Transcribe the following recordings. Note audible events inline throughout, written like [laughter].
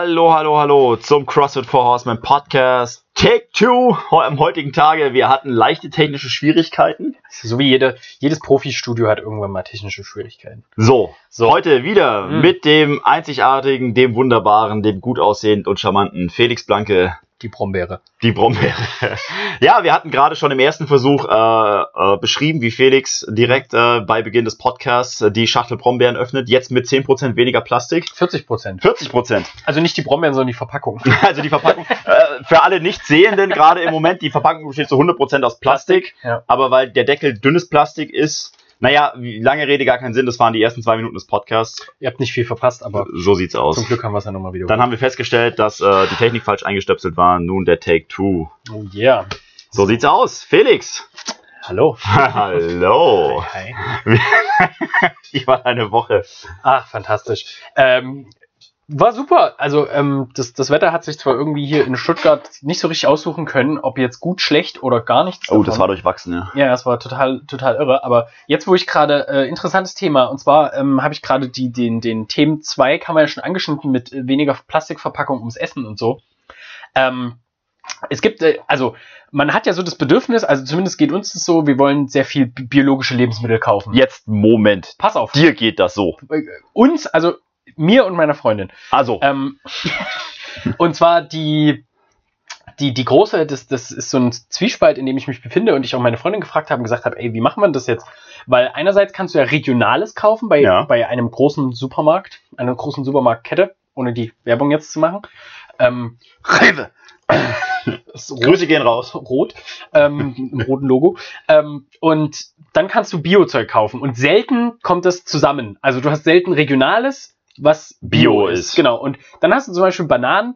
Hallo, hallo, hallo zum CrossFit for Horsemen Podcast. Take two am heutigen Tage. Wir hatten leichte technische Schwierigkeiten. So wie jede, jedes Profi-Studio hat irgendwann mal technische Schwierigkeiten. So, So. heute wieder Mhm. mit dem einzigartigen, dem wunderbaren, dem gut aussehenden und charmanten Felix Blanke, Die Brombeere. die Brombeere. [laughs] ja, wir hatten gerade schon im ersten Versuch äh, äh, beschrieben, wie Felix direkt äh, bei Beginn des Podcasts äh, die Schachtel Brombeeren öffnet. Jetzt mit 10% weniger Plastik. 40 Prozent. 40%. Also nicht die Brombeeren, sondern die Verpackung. [laughs] Also die Verpackung, äh, für alle Nicht-Sehenden gerade im Moment, die Verpackung besteht zu 100% aus Plastik, Ja. aber weil der Deckel dünnes Plastik ist, naja, lange Rede, gar keinen Sinn, das waren die ersten zwei Minuten des Podcasts. Ihr habt nicht viel verpasst, aber So sieht's aus. zum Glück haben wir es ja nochmal wieder. Dann haben wir festgestellt, dass äh, die Technik falsch eingestöpselt war. Nun der Take Two. oh yeah. So sieht's aus. Felix. Hallo. [laughs] Hallo. Hi. [laughs] Wie war deine Woche? Ach, fantastisch. Ähm, war super. Also ähm, das, das Wetter hat sich zwar irgendwie hier in Stuttgart nicht so richtig aussuchen können, ob jetzt gut, schlecht oder gar nichts. Oh, das davon. war durchwachsen, ja. Ja, das war total, total irre. Aber jetzt, wo ich gerade, äh, interessantes Thema, und zwar ähm, habe ich gerade die, den, den Themen 2, kann man ja schon angeschnitten mit äh, weniger Plastikverpackung ums Essen und so. Ähm, es gibt, äh, also man hat ja so das Bedürfnis, also zumindest geht uns das so, wir wollen sehr viel bi- biologische Lebensmittel kaufen. Jetzt, Moment. Pass auf. Dir geht das so. Äh, Uns, also mir und meiner Freundin. Also, Ähm, [laughs] und zwar die, die, die große, das, das ist so ein Zwiespalt, in dem ich mich befinde und ich auch meine Freundin gefragt habe und gesagt habe, ey, wie machen wir das jetzt? Weil einerseits kannst du ja Regionales kaufen bei, Ja. bei einem großen Supermarkt, einer großen Supermarktkette, ohne die Werbung jetzt zu machen. Ähm, Rewe. [laughs] Grüße gehen raus. rot ähm, im roten Logo. Ähm, und dann kannst du Biozeug kaufen und selten kommt das zusammen. Also du hast selten Regionales, was Bio ist. Genau. Und dann hast du zum Beispiel Bananen,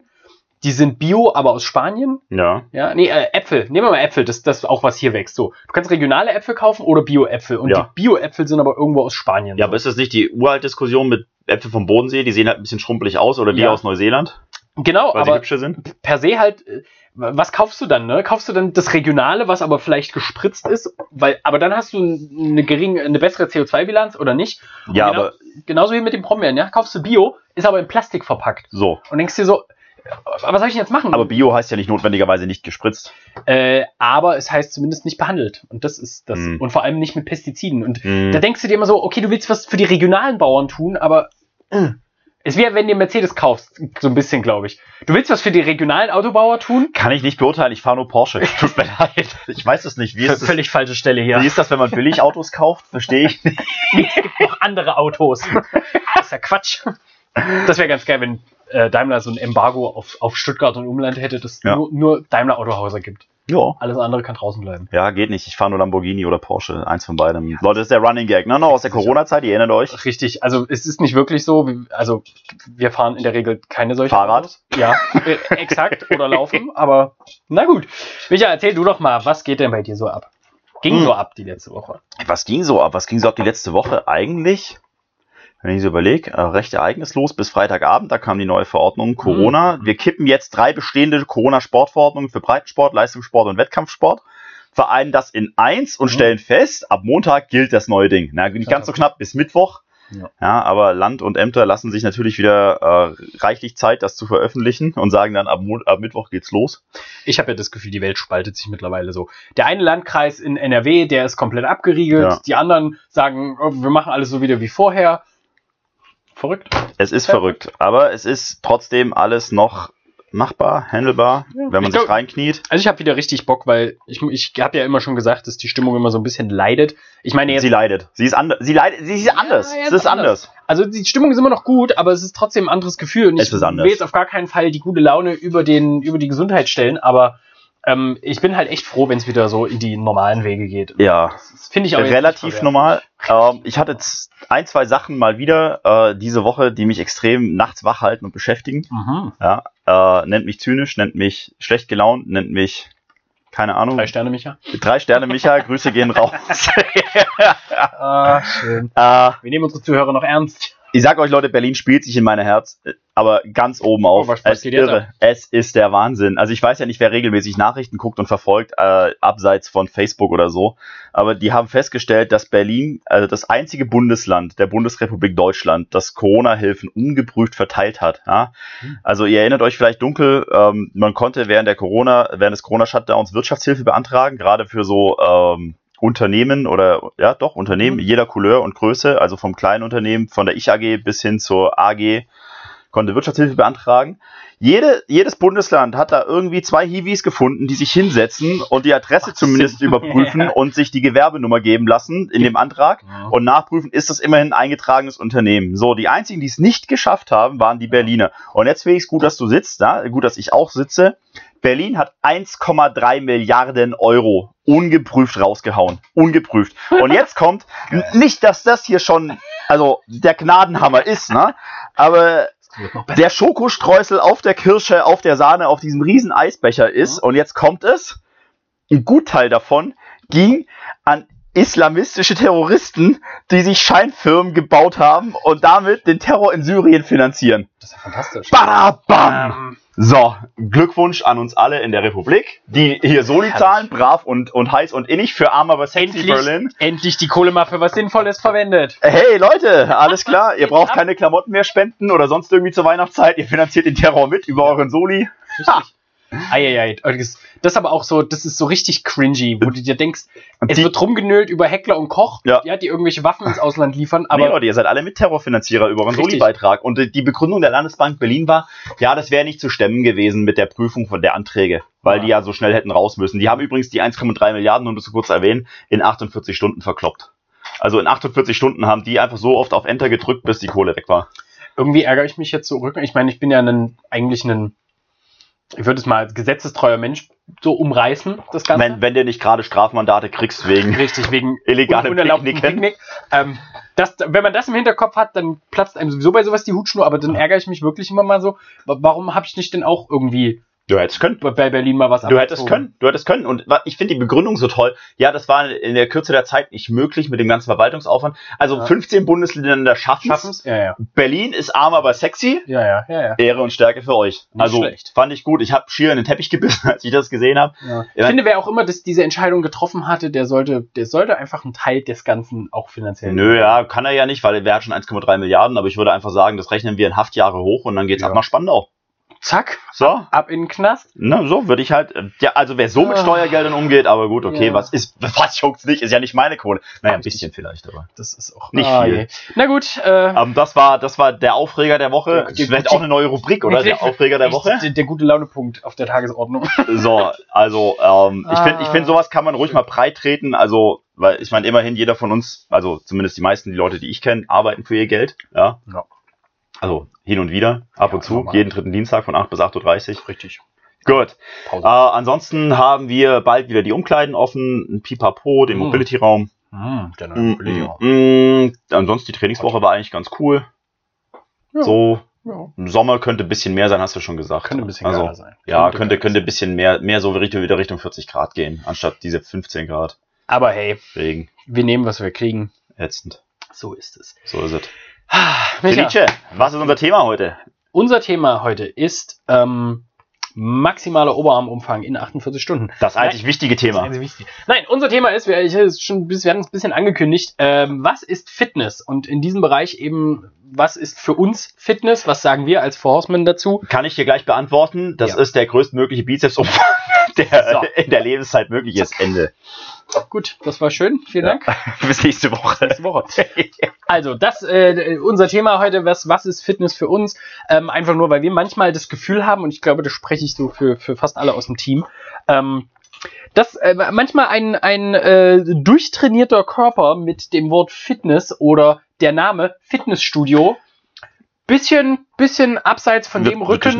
die sind Bio, aber aus Spanien. Ja. Ja, nee, äh, Äpfel. Nehmen wir mal Äpfel, das das ist auch was hier wächst. So, du kannst regionale Äpfel kaufen oder Bio-Äpfel. Und Ja. die Bio-Äpfel sind aber irgendwo aus Spanien. Ja, so. aber ist das nicht die Uralt-Diskussion mit Äpfel vom Bodensee? Die sehen halt ein bisschen schrumpelig aus oder die Ja. aus Neuseeland, genau, weil aber per se halt, äh, was kaufst du dann, ne? Kaufst du dann das Regionale, was aber vielleicht gespritzt ist, weil, aber dann hast du eine geringe, eine bessere CO2-Bilanz oder nicht. Und Ja, genau, aber Genauso wie mit dem Brombeeren, ja? Kaufst du Bio, ist aber in Plastik verpackt. so. Und denkst dir so, äh, was soll ich denn jetzt machen? Aber Bio heißt ja nicht notwendigerweise nicht gespritzt. Äh, aber es heißt zumindest nicht behandelt. Und das ist das. Hm. Und vor allem nicht mit Pestiziden. Und Hm. da denkst du dir immer so, okay, du willst was für die regionalen Bauern tun, aber äh, es wäre, wenn du Mercedes kaufst, so ein bisschen, glaube ich. Du willst was für die regionalen Autobauer tun? Kann ich nicht beurteilen, ich fahre nur Porsche. [laughs] Tut mir leid. Ich weiß es nicht. Wie ist, das, Völlig falsche Stelle hier. wie ist das, wenn man Billigautos kauft? Verstehe ich nicht. [laughs] es gibt noch andere Autos. [laughs] Das ist ja Quatsch. Das wäre ganz geil, wenn äh, Daimler so ein Embargo auf, auf Stuttgart und Umland hätte, dass Ja. nur, nur Daimler Autohäuser gibt. Ja. Alles andere kann draußen bleiben. Ja, geht nicht. Ich fahre nur Lamborghini oder Porsche. Eins von beidem. Leute, das ist der Running Gag, ne? Noch aus der. Corona-Zeit, ihr erinnert euch. Richtig, also es ist nicht wirklich so. Also wir fahren in der Regel keine solchen Fahrrad? Autos. Ja, äh, exakt. Oder laufen. Aber na gut. Micha, erzähl du doch mal, was geht denn bei dir so ab? Ging Hm. so ab die letzte Woche. Was ging so ab? Was ging so ab die letzte Woche? Eigentlich, wenn ich so überlege, äh, recht ereignislos bis Freitagabend, da kam die neue Verordnung Corona. Wir kippen jetzt drei bestehende Corona-Sportverordnungen für Breitensport, Leistungssport und Wettkampfsport, vereinen das in eins und Mhm. stellen fest, ab Montag gilt das neue Ding. Na, nicht ganz so knapp bis Mittwoch. Ja. Ja, aber Land und Ämter lassen sich natürlich wieder äh, reichlich Zeit, das zu veröffentlichen und sagen dann, ab, Mo ab Mittwoch geht's los. Ich habe ja das Gefühl, die Welt spaltet sich mittlerweile so. Der eine Landkreis in NRW, der ist komplett abgeriegelt. Ja. Die anderen sagen, oh, wir machen alles so wieder wie vorher. Verrückt. Es ist Ja. verrückt, aber es ist trotzdem alles noch machbar, handelbar, Ja. wenn man Ich sich glaub- reinkniet. Also ich habe wieder richtig Bock, weil ich, ich habe ja immer schon gesagt, dass die Stimmung immer so ein bisschen leidet. Ich meine jetzt Sie leidet. Sie ist anders. Sie leidet. Sie ist anders. Ja, es ist anders. Also die Stimmung ist immer noch gut, aber es ist trotzdem ein anderes Gefühl. Und Es ich ist anders. will jetzt auf gar keinen Fall die gute Laune über, den, über die Gesundheit stellen, aber ähm, ich bin halt echt froh, wenn es wieder so in die normalen Wege geht. Ja, Das finde ich auch relativ normal. Ähm, ich hatte ein, zwei Sachen mal wieder äh, diese Woche, die mich extrem nachts wach halten und beschäftigen. Mhm. Ja, äh, nennt mich zynisch, nennt mich schlecht gelaunt, nennt mich keine Ahnung. Drei Sterne, Micha. Drei Sterne, Micha. [laughs] Grüße gehen raus. Ah, schön. [laughs] äh, Wir nehmen unsere Zuhörer noch ernst. Ich sag euch, Leute, Berlin spielt sich in mein Herz, äh, aber ganz oben auf. Oh, was- was es, ab? es ist der Wahnsinn. Also ich weiß ja nicht, wer regelmäßig Nachrichten guckt und verfolgt, äh, abseits von Facebook oder so. Aber die haben festgestellt, dass Berlin, also das einzige Bundesland der Bundesrepublik Deutschland, das Corona-Hilfen ungeprüft verteilt hat. Ja? Hm. Also ihr erinnert euch vielleicht dunkel, ähm, man konnte während der Corona, während des Corona-Shutdowns Wirtschaftshilfe beantragen, gerade für so ähm, Unternehmen oder ja doch Unternehmen Mhm. jeder Couleur und Größe, also vom kleinen Unternehmen, von der Ich AG bis hin zur AG, konnte Wirtschaftshilfe beantragen. Jede, jedes Bundesland hat da irgendwie zwei Hiwis gefunden, die sich hinsetzen und die Adresse Macht zumindest überprüfen [laughs] Ja. und sich die Gewerbenummer geben lassen in dem Antrag und nachprüfen, ist das immerhin ein eingetragenes Unternehmen. So, die einzigen, die es nicht geschafft haben, waren die Berliner. Und jetzt finde ich es gut, dass du sitzt, da, gut, dass ich auch sitze. Berlin hat 1,3 Milliarden Euro ungeprüft rausgehauen. Ungeprüft. Und jetzt kommt, [laughs] nicht, dass das hier schon, also der Gnadenhammer ist, ne? Aber Der Schokostreusel auf der Kirsche, auf der Sahne, auf diesem riesen Eisbecher ist. Und jetzt kommt es. Ein Gutteil davon ging an islamistische Terroristen, die sich Scheinfirmen gebaut haben und damit den Terror in Syrien finanzieren. Das ist ja fantastisch. Badabam! Ähm, So, Glückwunsch an uns alle in der Republik, die hier Soli zahlen, brav und, und heiß und innig für arm, aber sexy endlich, Berlin. endlich die Kohle mal für was Sinnvolles verwendet. Hey Leute, alles klar, ihr braucht keine Klamotten mehr spenden oder sonst irgendwie zur Weihnachtszeit, ihr finanziert den Terror mit über euren Soli. Ha. Eieiei. Das ist aber auch so, das ist so richtig cringy, wo du dir denkst, Und es die- wird rumgenölt über Heckler und Koch, Ja. ja, die irgendwelche Waffen ins Ausland liefern, Aber nee, Leute, ihr seid alle mit Terrorfinanzierer über Richtig. Soli-Beitrag. Und die Begründung der Landesbank Berlin war, ja, das wäre nicht zu stemmen gewesen mit der Prüfung von der Anträge, weil Ja. die ja so schnell hätten raus müssen. Die haben übrigens die 1,3 Milliarden, um das so kurz zu erwähnen, in 48 Stunden verkloppt. Also in 48 Stunden haben die einfach so oft auf Enter gedrückt, bis die Kohle weg war. irgendwie ärgere ich mich jetzt zurück. Ich meine, ich bin ja ein, eigentlich ein, ich würde es mal als gesetzestreuer Mensch so umreißen, das Ganze. Wenn, wenn du nicht gerade Strafmandate kriegst wegen Richtig, wegen [laughs] illegalem Picknicken. Picknick. Ähm, das, wenn man das im Hinterkopf hat, dann platzt einem sowieso bei sowas die Hutschnur, aber dann ärgere ich mich wirklich immer mal so, wa- warum habe ich nicht denn auch irgendwie Du hättest können. bei Berlin mal was Du hättest können, du hättest können. Und ich finde die Begründung so toll. Ja, das war in der Kürze der Zeit nicht möglich mit dem ganzen Verwaltungsaufwand. Also Ja. 15 Bundesländer schaffen es. Ja, ja. Berlin ist arm, aber sexy. Ja, ja, ja, ja. Ehre und Stärke für euch. Nicht also schlecht. fand ich gut. Ich habe schier in den Teppich gebissen, [laughs] als ich das gesehen habe. ja. Ich finde, wer auch immer das, diese Entscheidung getroffen hatte, der sollte, der sollte einfach einen Teil des Ganzen auch finanziell. Nö, ja, kann er ja nicht, weil er hat schon 1,3 Milliarden. Aber ich würde einfach sagen, das rechnen wir in Haftjahre hoch und dann geht's Ja. ab nach Spandau. Zack, So, ab in den Knast. na, so würde ich halt. Ja, also wer so mit Ah. Steuergeldern umgeht, aber gut, okay, Ja. was ist, [laughs] was juckt's nicht, ist ja nicht meine Kohle. Naja, ein bisschen vielleicht, aber. Das ist auch Nicht Ah, viel. je. Na gut, äh, Ähm, das war, das war der Aufreger der Woche. Der- der- vielleicht auch eine neue Rubrik, oder? Der Aufreger der Woche. Der, der gute Launepunkt auf der Tagesordnung. [laughs] So, also ähm, ich finde, ich Ah. finde, sowas kann man ruhig mal breit treten. Also, weil ich meine, immerhin jeder von uns, also zumindest die meisten, die Leute, die ich kenne, arbeiten für ihr Geld. Ja. Ja. Also hin und wieder, ab Ja, und zu, jeden dritten Dienstag von 8 bis 8.30 Uhr. Richtig. Gut. Äh, ansonsten haben wir bald wieder die Umkleiden offen, ein Pipapo, den Mhm. Mobility-Raum. Der neue Mm, mm, mm. Ansonsten die Trainingswoche war eigentlich ganz cool. Ja. So, Ja, im Sommer könnte ein bisschen mehr sein, hast du schon gesagt. könnte ein bisschen also, sein. Ja, könnte, könnte ein bisschen mehr, mehr so Richtung, wieder Richtung 40 Grad gehen, anstatt diese 15 Grad. Aber hey, Regen. wir nehmen, was wir kriegen. Ätzend. So ist es. So ist es. Ah, Felice, was ist unser Thema heute? unser Thema heute ist ähm, maximaler Oberarmumfang in 48 Stunden. Das eigentlich wichtige Das Thema. ist wichtig. Nein, unser Thema ist, wir, ich, schon, ein bisschen- wir hatten es ein bisschen angekündigt, ähm, was ist Fitness? Und in diesem Bereich eben, was ist für uns Fitness? Was sagen wir als Four Horsemen dazu? Kann ich dir gleich beantworten. Das Ja. ist der größtmögliche Bizepsumfang, [laughs] der So. in der Lebenszeit möglich ist. Ende. Gut, das war schön. Vielen Ja. Dank. [laughs] Bis nächste Woche. Nächste Woche. Also, das äh, unser Thema heute, was, was ist Fitness für uns? Ähm, einfach nur, weil wir manchmal das Gefühl haben, und ich glaube, das spreche ich so für, für fast alle aus dem Team, ähm, dass äh, manchmal ein, ein äh, durchtrainierter Körper mit dem Wort Fitness oder der Name Fitnessstudio bisschen, bisschen abseits von Wird- dem Rücken,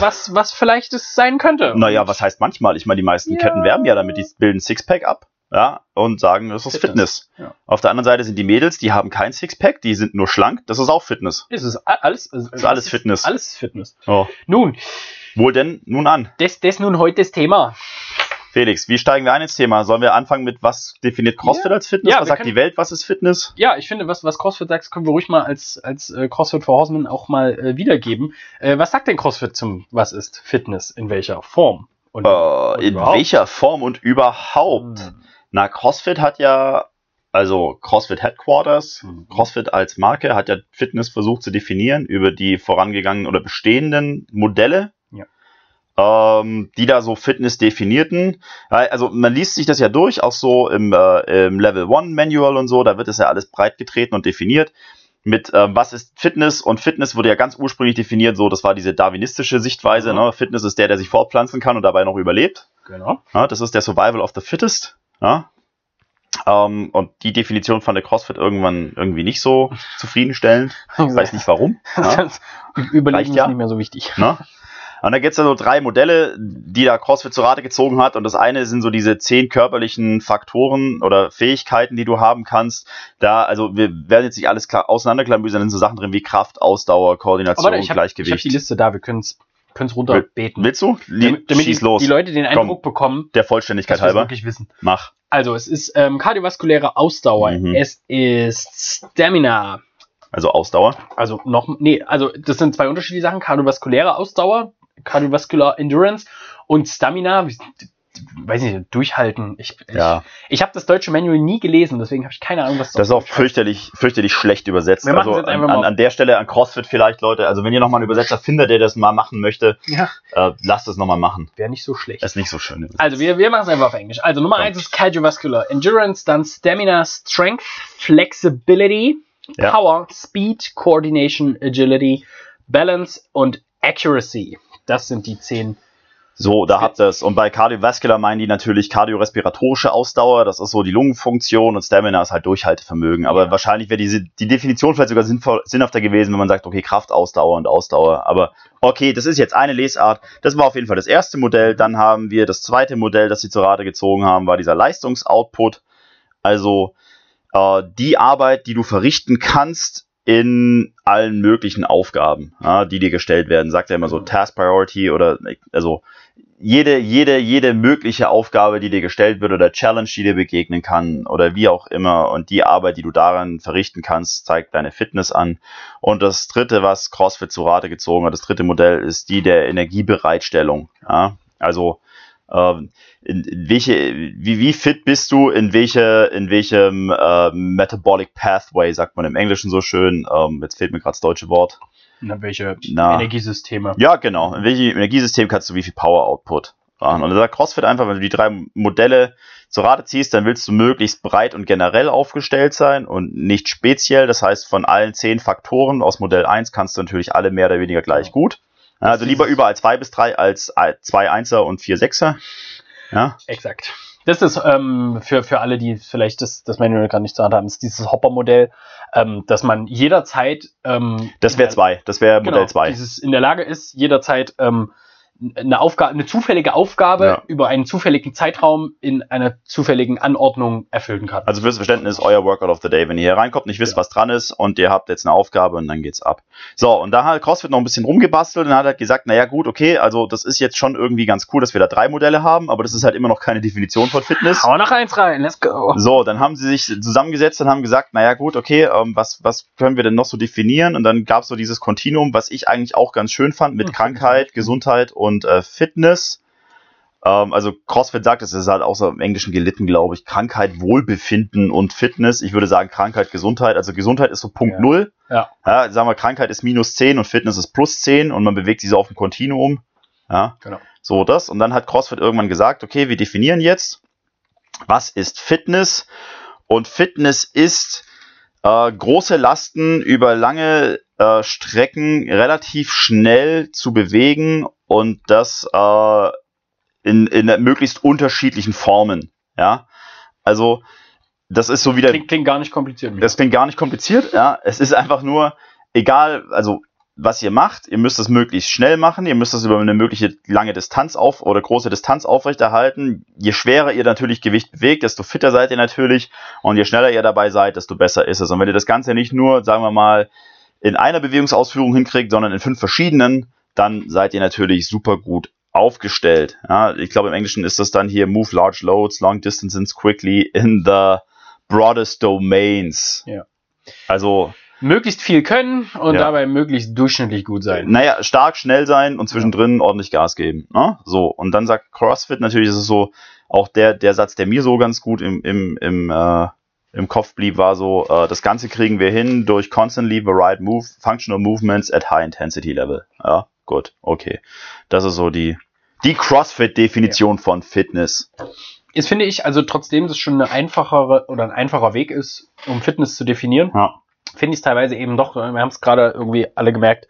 was, was vielleicht es sein könnte. Naja, was heißt manchmal? Ich meine, die meisten Ja. Ketten werben ja damit, die bilden Sixpack ab. Ja, und sagen, das ist Fitness. Fitness. Ja. Auf der anderen Seite sind die Mädels, die haben kein Sixpack, die sind nur schlank, das ist auch Fitness. Ist es a- alles, also, ist alles Fitness. Alles Fitness. Oh. Nun, Wohl denn, nun an. das, das nun heute das Thema. Felix, wie steigen wir ein ins Thema? Sollen wir anfangen mit, was definiert CrossFit Ja. als Fitness? Ja, was sagt können- die Welt, was ist Fitness? Ja, ich finde, was, was CrossFit sagt, können wir ruhig mal als, als äh, CrossFit for Horsemen auch mal äh, wiedergeben. Äh, was sagt denn CrossFit zum, was ist Fitness? In welcher Form? Und, Äh, und in überhaupt? welcher Form und überhaupt? Hm. Na, CrossFit hat ja, also CrossFit Headquarters, Mhm. CrossFit als Marke hat ja Fitness versucht zu definieren über die vorangegangenen oder bestehenden Modelle, ähm, die da so Fitness definierten. Also man liest sich das ja durch, auch so im, äh, im Level 1 Manual und so, da wird es ja alles breit getreten und definiert. Mit ähm, was ist Fitness und Fitness wurde ja ganz ursprünglich definiert, so das war diese darwinistische Sichtweise. Mhm. Ne? Fitness ist der, der sich fortpflanzen kann und dabei noch überlebt. Genau. Ja, das ist der Survival of the Fittest. Ja. Ähm, und die Definition fand der CrossFit irgendwann irgendwie nicht so [laughs] zufriedenstellend. Ich weiß nicht warum. Ja, Das Überleben ist ja. nicht mehr so wichtig. ne? Und da gibt es ja so drei Modelle, die da CrossFit zu Rate gezogen hat. Und das eine sind so diese zehn körperlichen Faktoren oder Fähigkeiten, die du haben kannst. Da, also wir werden jetzt nicht alles auseinanderklamüsern, da sind so Sachen drin wie Kraft, Ausdauer, Koordination, Aber ich habe hab Gleichgewicht. die Liste da, wir können es runterbeten. Willst du? Lie- damit Schieß die, los. die Leute den Eindruck bekommen, der Vollständigkeit halber. wirklich wissen. Mach. Also, es ist ähm, kardiovaskuläre Ausdauer. Mhm. Es ist Stamina. Also Ausdauer. Also noch, nee, also das sind zwei unterschiedliche Sachen. Kardiovaskuläre Ausdauer, Cardiovascular Endurance und Stamina, weiß nicht, durchhalten. Ich, Ja. ich, ich habe das deutsche Manual nie gelesen, deswegen habe ich keine Ahnung, was Das ist auch auf Deutsch heißt. fürchterlich, fürchterlich schlecht übersetzt. Wir also an, an, an der Stelle an CrossFit vielleicht, Leute. Also wenn ihr nochmal einen Übersetzer findet, der das mal machen möchte, Ja, äh, lasst es nochmal machen. wäre nicht so schlecht. Das ist nicht so schön. Also wir, wir machen es einfach auf Englisch. Also Nummer Komm. eins ist Cardiovascular Endurance, dann Stamina, Strength, Flexibility, Ja. Power, Speed, Coordination, Agility, Balance und Accuracy. Das sind die zehn. So, da habt ihr es. Und bei Cardiovascular meinen die natürlich kardiorespiratorische Ausdauer. Das ist so die Lungenfunktion und Stamina ist halt Durchhaltevermögen. Aber Ja. wahrscheinlich wäre diese, die Definition vielleicht sogar sinnvoll, sinnhafter gewesen, wenn man sagt, okay, Kraftausdauer und Ausdauer. Aber okay, das ist jetzt eine Lesart. Das war auf jeden Fall das erste Modell. Dann haben wir das zweite Modell, das sie zur Rate gezogen haben, war dieser Leistungsoutput. Also äh, die Arbeit, die du verrichten kannst in allen möglichen Aufgaben, ja, die dir gestellt werden. Sagt ja immer so Task Priority oder also jede, jede, jede mögliche Aufgabe, die dir gestellt wird oder Challenge, die dir begegnen kann oder wie auch immer und die Arbeit, die du daran verrichten kannst, zeigt deine Fitness an. Und das dritte, was CrossFit zu Rate gezogen hat, das dritte Modell ist die der Energiebereitstellung. Ja? Also ähm, in, in welche, wie, wie fit bist du, in welche, in welchem äh, Metabolic Pathway, sagt man im Englischen so schön, ähm, jetzt fehlt mir gerade das deutsche Wort. Na, welche Na. Energiesysteme? Ja, genau. In welchem Energiesystem kannst du wie viel Power Output machen? Und da sagt CrossFit einfach, wenn du die drei Modelle zur Rate ziehst, dann willst du möglichst breit und generell aufgestellt sein und nicht speziell. Das heißt, von allen zehn Faktoren aus Modell 1 kannst du natürlich alle mehr oder weniger gleich Ja. gut. Also lieber überall zwei bis drei als zwei Einser und vier Sechser. Ja, Exakt. Das ist ähm, für, für alle, die vielleicht das, das Manual gar nicht zur Hand haben, ist dieses Hopper-Modell, ähm, dass man jederzeit ähm, das wäre zwei. Das wäre genau, Modell zwei. dieses in der Lage ist, jederzeit ähm, eine Aufgabe, eine zufällige Aufgabe Ja. über einen zufälligen Zeitraum in einer zufälligen Anordnung erfüllen kann. Also fürs Verständnis, euer Workout of the Day. Wenn ihr hier reinkommt, nicht wisst, Ja. was dran ist und ihr habt jetzt eine Aufgabe und dann geht's ab. So, und da hat CrossFit noch ein bisschen rumgebastelt und hat halt gesagt, naja gut, okay, also das ist jetzt schon irgendwie ganz cool, dass wir da drei Modelle haben, aber das ist halt immer noch keine Definition von Fitness. Hau noch eins rein, let's go. So, dann haben sie sich zusammengesetzt und haben gesagt, naja gut, okay, ähm, was, was können wir denn noch so definieren? Und dann gab's so dieses Kontinuum, was ich eigentlich auch ganz schön fand, mit Hm, Krankheit, Gesundheit und äh, Fitness. Ähm, also CrossFit sagt, es ist halt so im Englischen gelitten, glaube ich, Krankheit, Wohlbefinden und Fitness. Ich würde sagen Krankheit, Gesundheit. Also Gesundheit ist so Punkt Ja. null. Ja. ja. Sagen wir, Krankheit ist minus 10 und Fitness ist plus 10 und man bewegt sich so auf dem Kontinuum. Ja. Genau. So das. Und dann hat CrossFit irgendwann gesagt, okay, wir definieren jetzt, was ist Fitness? Und Fitness ist äh, große Lasten über lange äh, Strecken relativ schnell zu bewegen und das äh, in, in möglichst unterschiedlichen Formen. Ja, also das ist so wieder Klingt, klingt gar nicht kompliziert. das klingt gar nicht kompliziert, ja. Es ist einfach nur, egal, also was ihr macht, ihr müsst es möglichst schnell machen, ihr müsst es über eine mögliche lange Distanz auf oder große Distanz aufrechterhalten. Je schwerer ihr natürlich Gewicht bewegt, desto fitter seid ihr natürlich und je schneller ihr dabei seid, desto besser ist es. Und wenn ihr das Ganze nicht nur, sagen wir mal, in einer Bewegungsausführung hinkriegt, sondern in fünf verschiedenen, dann seid ihr natürlich super gut aufgestellt. Ja, ich glaube, im Englischen ist das dann hier Move large loads, long distances quickly in the broadest domains. Ja. Also, Möglichst viel können und Ja. dabei möglichst durchschnittlich gut sein. naja, stark, schnell sein und zwischendrin ordentlich Gas geben. Ne? So, und dann sagt CrossFit natürlich, ist es so, auch der, der Satz, der mir so ganz gut im, im, im, äh, im Kopf blieb, war so, äh, das Ganze kriegen wir hin durch constantly varied move, functional movements at high intensity level. Ja, gut, okay. Das ist so die, die CrossFit-Definition von Fitness. Jetzt finde ich, also trotzdem das schon eine einfachere oder ein einfacher Weg ist, um Fitness zu definieren, Ja. finde ich es teilweise eben doch, wir haben es gerade irgendwie alle gemerkt,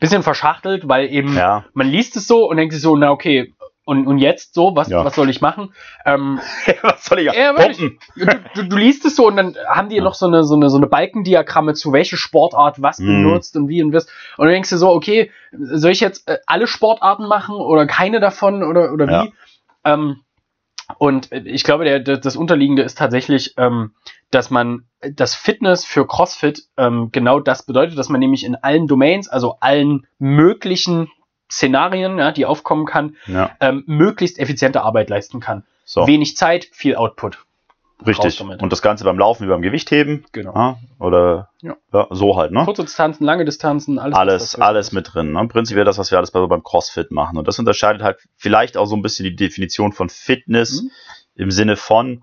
bisschen verschachtelt, weil eben Ja. man liest es so und denkt sich so, na okay, und, und jetzt so, was, Ja. was soll ich machen? Ähm, [laughs] Was soll ich Ja. Pumpen. du, du, du liest es so und dann haben die Ja. noch so eine, so eine, so eine Balkendiagramme zu welche Sportart was Mhm. benutzt und wie und was. Und du denkst dir so, okay, soll ich jetzt äh, alle Sportarten machen oder keine davon oder, oder wie? Ähm, und äh, ich glaube, der, der, das Unterliegende ist tatsächlich, ähm, dass man das Fitness für CrossFit ähm, genau das bedeutet, dass man nämlich in allen Domains, also allen möglichen Szenarien, ja, die aufkommen kann, Ja, ähm, möglichst effiziente Arbeit leisten kann. so, Wenig Zeit, viel Output. richtig. Und das Ganze beim Laufen wie beim Gewichtheben. Genau. Ja, oder Ja. ja, so halt, ne? Kurze Distanzen, lange Distanzen, alles. alles, alles mit drin. Ne? Prinzipiell das, was wir alles bei, beim CrossFit machen. Und das unterscheidet halt vielleicht auch so ein bisschen die Definition von Fitness Mhm. im Sinne von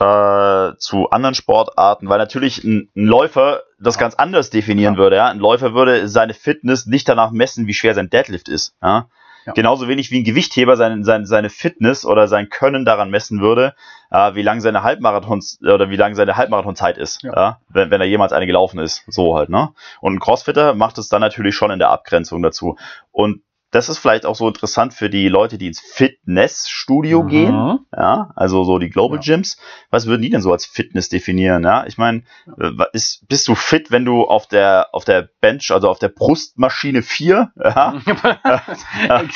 äh, zu anderen Sportarten, weil natürlich ein, ein Läufer das Ja. ganz anders definieren Ja. würde. Ja? Ein Läufer würde seine Fitness nicht danach messen, wie schwer sein Deadlift ist. Ja? Ja. Genauso wenig wie ein Gewichtheber sein, sein, seine Fitness oder sein Können daran messen würde, äh, wie lang seine Halbmarathons oder wie lang seine Halbmarathonzeit ist, Ja. ja. wenn, wenn er jemals eine gelaufen ist. So halt, ne? Und ein Crossfitter macht es dann natürlich schon in der Abgrenzung dazu. Und das ist vielleicht auch so interessant für die Leute, die ins Fitnessstudio Mhm. gehen, ja, also so die Global Ja. Gyms. Was würden die denn so als Fitness definieren? Ja, ich meine, äh, ist, bist du fit, wenn du auf der auf der Bench, also auf der Brustmaschine 4, ja, [laughs]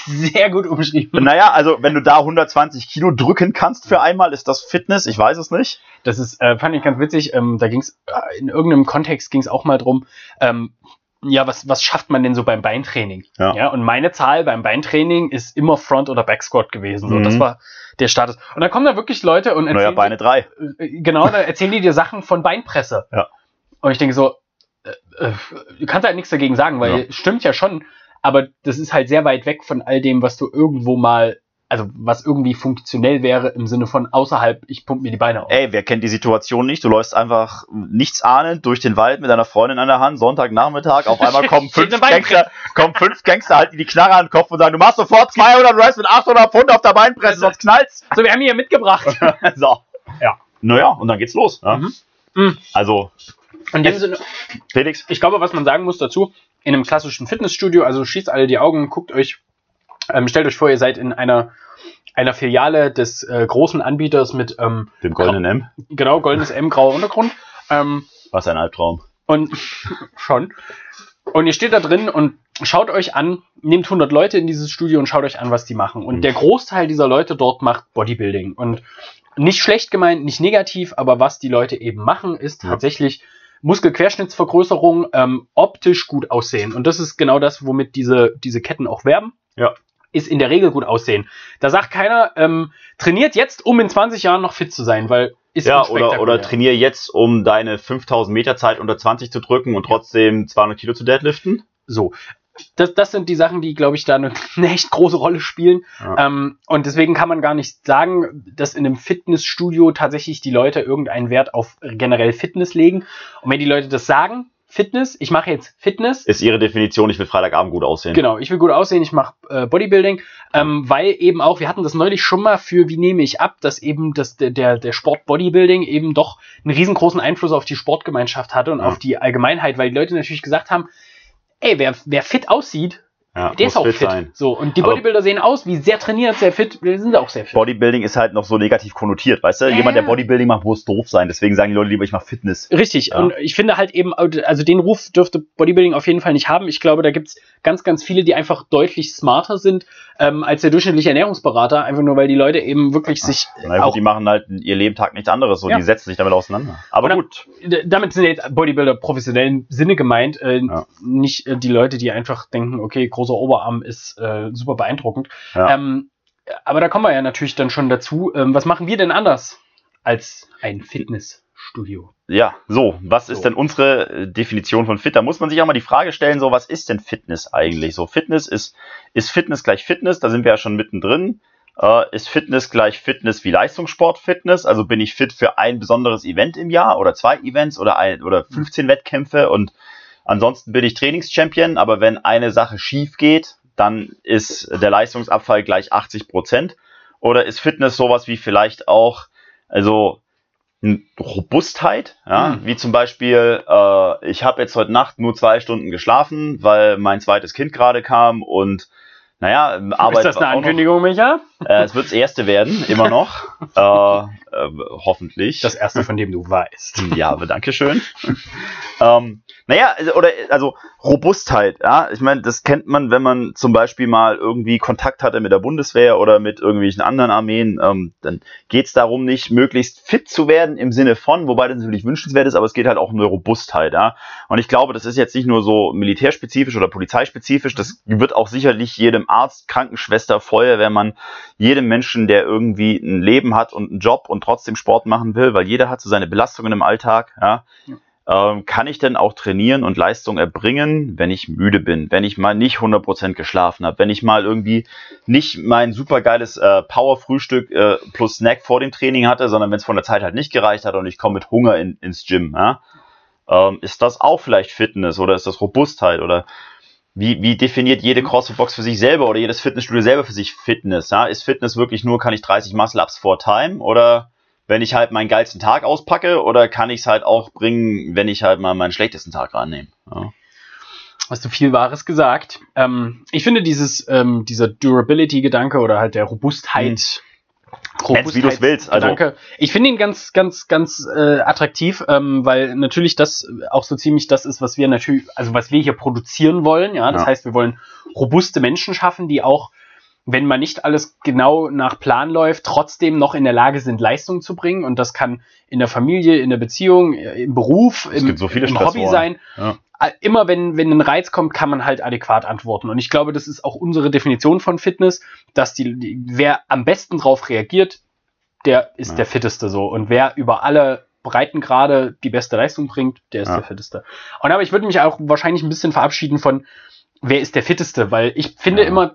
Sehr gut umschrieben. naja, also wenn du da 120 Kilo drücken kannst für einmal, ist das Fitness? Ich weiß es nicht. Das ist, äh, fand ich ganz witzig. Ähm, da ging es, in irgendeinem Kontext ging es auch mal drum, ähm, ja, was, was schafft man denn so beim Beintraining? Ja. und meine Zahl beim Beintraining ist immer Front- oder Backsquat gewesen. So, Mhm. das war der Status. Und dann kommen da wirklich Leute und Naja, erzählen, Beine drei. die, äh, genau, da erzählen die dir Sachen von Beinpresse. Ja. Und ich denke so, äh, äh, du kannst halt nichts dagegen sagen, weil stimmt ja schon, aber das ist halt sehr weit weg von all dem, was du irgendwo mal, also was irgendwie funktionell wäre im Sinne von außerhalb, ich pump mir die Beine auf. Ey, wer kennt die Situation nicht? Du läufst einfach nichts ahnend durch den Wald mit deiner Freundin an der Hand, Sonntagnachmittag, auf einmal [laughs] kommen fünf Gangster, kommen fünf Gangster, halten die Knarre an den Kopf und sagen, du machst sofort 200 Reps mit 800 Pfund auf der Beinpresse, sonst knallt's. So, wir haben hier mitgebracht. [laughs] so. Ja. Naja, und dann geht's los. Ja? Mhm. Mhm. Also, In dem Sinne, Felix, ich glaube, was man sagen muss dazu, in einem klassischen Fitnessstudio, also schließt alle die Augen, guckt euch, ähm, stellt euch vor, ihr seid in einer, einer Filiale des äh, großen Anbieters mit, ähm, dem goldenen M, genau, goldenes M, grauer Untergrund. Ähm, was ein Albtraum. und [laughs] schon. Und ihr steht da drin und schaut euch an, nehmt 100 Leute in dieses Studio und schaut euch an, was die machen. Und Mhm. der Großteil dieser Leute dort macht Bodybuilding. Und nicht schlecht gemeint, nicht negativ, aber was die Leute eben machen, ist Ja. tatsächlich Muskelquerschnittsvergrößerung, ähm, optisch gut aussehen. Und das ist genau das, womit diese, diese Ketten auch werben. Ja. Ist in der Regel gut aussehen. Da sagt keiner, ähm, trainiert jetzt, um in 20 Jahren noch fit zu sein, weil ist Ja, oder, oder trainier jetzt, um deine 5000 Meter Zeit unter 20 zu drücken und trotzdem 200 Kilo zu deadliften. So. Das, das sind die Sachen, die, glaube ich, da eine, [laughs] eine echt große Rolle spielen. Ja. Ähm, und deswegen kann man gar nicht sagen, dass in einem Fitnessstudio tatsächlich die Leute irgendeinen Wert auf generell Fitness legen. Und wenn die Leute das sagen, Fitness, ich mache jetzt Fitness, Ist ihre Definition, ich will Freitagabend gut aussehen. Genau, ich will gut aussehen, ich mache äh, Bodybuilding, ähm, weil eben auch, wir hatten das neulich schon mal für, wie nehme ich ab, dass eben das, der, der Sport Bodybuilding eben doch einen riesengroßen Einfluss auf die Sportgemeinschaft hatte und Ja. auf die Allgemeinheit, weil die Leute natürlich gesagt haben, ey, wer, wer fit aussieht, Ja, der ist auch fit. sein. So, und die Aber- Bodybuilder sehen aus wie sehr trainiert, sehr fit, die sind auch sehr fit. Bodybuilding ist halt noch so negativ konnotiert, weißt du? Ja, Jemand, der. Bodybuilding macht, muss doof sein. Deswegen sagen die Leute lieber, ich mache Fitness. Richtig, Ja. und ich finde halt eben, also den Ruf dürfte Bodybuilding auf jeden Fall nicht haben. Ich glaube, da gibt's ganz, ganz viele, die einfach deutlich smarter sind ähm, als der durchschnittliche Ernährungsberater, einfach nur weil die Leute eben wirklich sich Na gut, auch die machen halt ihr Leben Tag nichts anderes, so Ja. die setzen sich damit auseinander. Aber Oder- gut. Damit sind jetzt Bodybuilder professionellen Sinne gemeint, äh, Ja. nicht äh, die Leute, die einfach denken, okay, großer Oberarm ist äh, super beeindruckend. Ja. Ähm, aber da kommen wir ja natürlich dann schon dazu. Ähm, was machen wir denn anders als ein Fitnessstudio? Ja, so, was ist So. denn unsere äh, Definition von Fit? Da muss man sich auch mal die Frage stellen, so, was ist denn Fitness eigentlich? So, Fitness ist, ist Fitness gleich Fitness, da sind wir ja schon mittendrin. Äh, ist Fitness gleich Fitness wie Leistungssport-Fitness? Also bin ich fit für ein besonderes Event im Jahr oder zwei Events oder ein, oder 15 Wettkämpfe und ansonsten bin ich Trainingschampion, aber wenn eine Sache schief geht, dann ist der Leistungsabfall gleich 80 Prozent. Oder ist Fitness sowas wie vielleicht auch, also Robustheit, ja, Mhm. wie zum Beispiel, äh, ich habe jetzt heute Nacht nur zwei Stunden geschlafen, weil mein zweites Kind gerade kam und naja, Arbeit ist das eine Ankündigung, Micha? Äh, es wird das erste werden, immer noch. [laughs] äh, äh, hoffentlich. Das erste, von dem du weißt. [laughs] ja, aber Dankeschön. ähm, naja, also- oder also Robustheit, ja. Ich meine, das kennt man, wenn man zum Beispiel mal irgendwie Kontakt hatte mit der Bundeswehr oder mit irgendwelchen anderen Armeen. Ähm, dann geht es darum, nicht möglichst fit zu werden im Sinne von, wobei das natürlich wünschenswert ist, aber es geht halt auch um eine Robustheit, ja. Und ich glaube, das ist jetzt nicht nur so militärspezifisch oder polizeispezifisch, das wird auch sicherlich jedem Arzt, Krankenschwester, Feuerwehrmann, jedem Menschen, der irgendwie ein Leben hat und einen Job und trotzdem Sport machen will, weil jeder hat so seine Belastungen im Alltag, ja. Ähm, kann ich denn auch trainieren und Leistung erbringen, wenn ich müde bin, wenn ich mal nicht 100% geschlafen habe, wenn ich mal irgendwie nicht mein supergeiles äh, Power-Frühstück äh, plus Snack vor dem Training hatte, sondern wenn es von der Zeit halt nicht gereicht hat und ich komme mit Hunger in, ins Gym, ja? ähm, ist das auch vielleicht Fitness oder ist das Robustheit oder wie, wie definiert jede CrossFit-Box für sich selber oder jedes Fitnessstudio selber für sich Fitness? Ja? Ist Fitness wirklich nur, kann ich 30 Muscle-Ups vor Time oder wenn ich halt meinen geilsten Tag auspacke oder kann ich es halt auch bringen, wenn ich halt mal meinen schlechtesten Tag rannehme? Ja. Hast du viel Wahres gesagt. Ähm, ich finde dieses, ähm, dieser Durability-Gedanke oder halt der Robustheit. Nenn's, wie du's willst, also- Gedanke. Ich finde ihn ganz, ganz, ganz äh, attraktiv, ähm, weil natürlich das auch so ziemlich das ist, was wir natürlich, also was wir hier produzieren wollen. Ja, das Ja. heißt, wir wollen robuste Menschen schaffen, die auch wenn mal nicht alles genau nach Plan läuft, trotzdem noch in der Lage sind, Leistung zu bringen. Und das kann in der Familie, in der Beziehung, äh, im Beruf, Es im, gibt so viele im Hobby sein. Ja. Äh, Immer wenn, wenn ein Reiz kommt, kann man halt adäquat antworten. Und ich glaube, das ist auch unsere Definition von Fitness, dass die, die wer am besten drauf reagiert, der ist Ja. der Fitteste so. Und wer über alle Breitengrade die beste Leistung bringt, der ist Ja. der Fitteste. Und aber ich würde mich auch wahrscheinlich ein bisschen verabschieden von, wer ist der Fitteste, weil ich finde Ja. immer,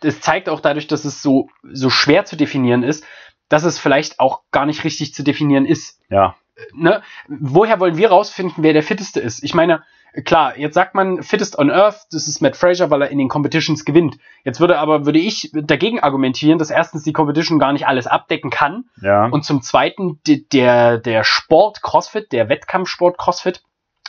das zeigt auch dadurch, dass es so, so schwer zu definieren ist, dass es vielleicht auch gar nicht richtig zu definieren ist. ja. Ne? Woher wollen wir rausfinden, wer der Fitteste ist? Ich meine, klar, jetzt sagt man Fittest on Earth, das ist Matt Fraser, weil er in den Competitions gewinnt. Jetzt würde aber, würde ich dagegen argumentieren, dass erstens die Competition gar nicht alles abdecken kann Ja. und zum Zweiten de- der, der Sport CrossFit, der Wettkampfsport CrossFit,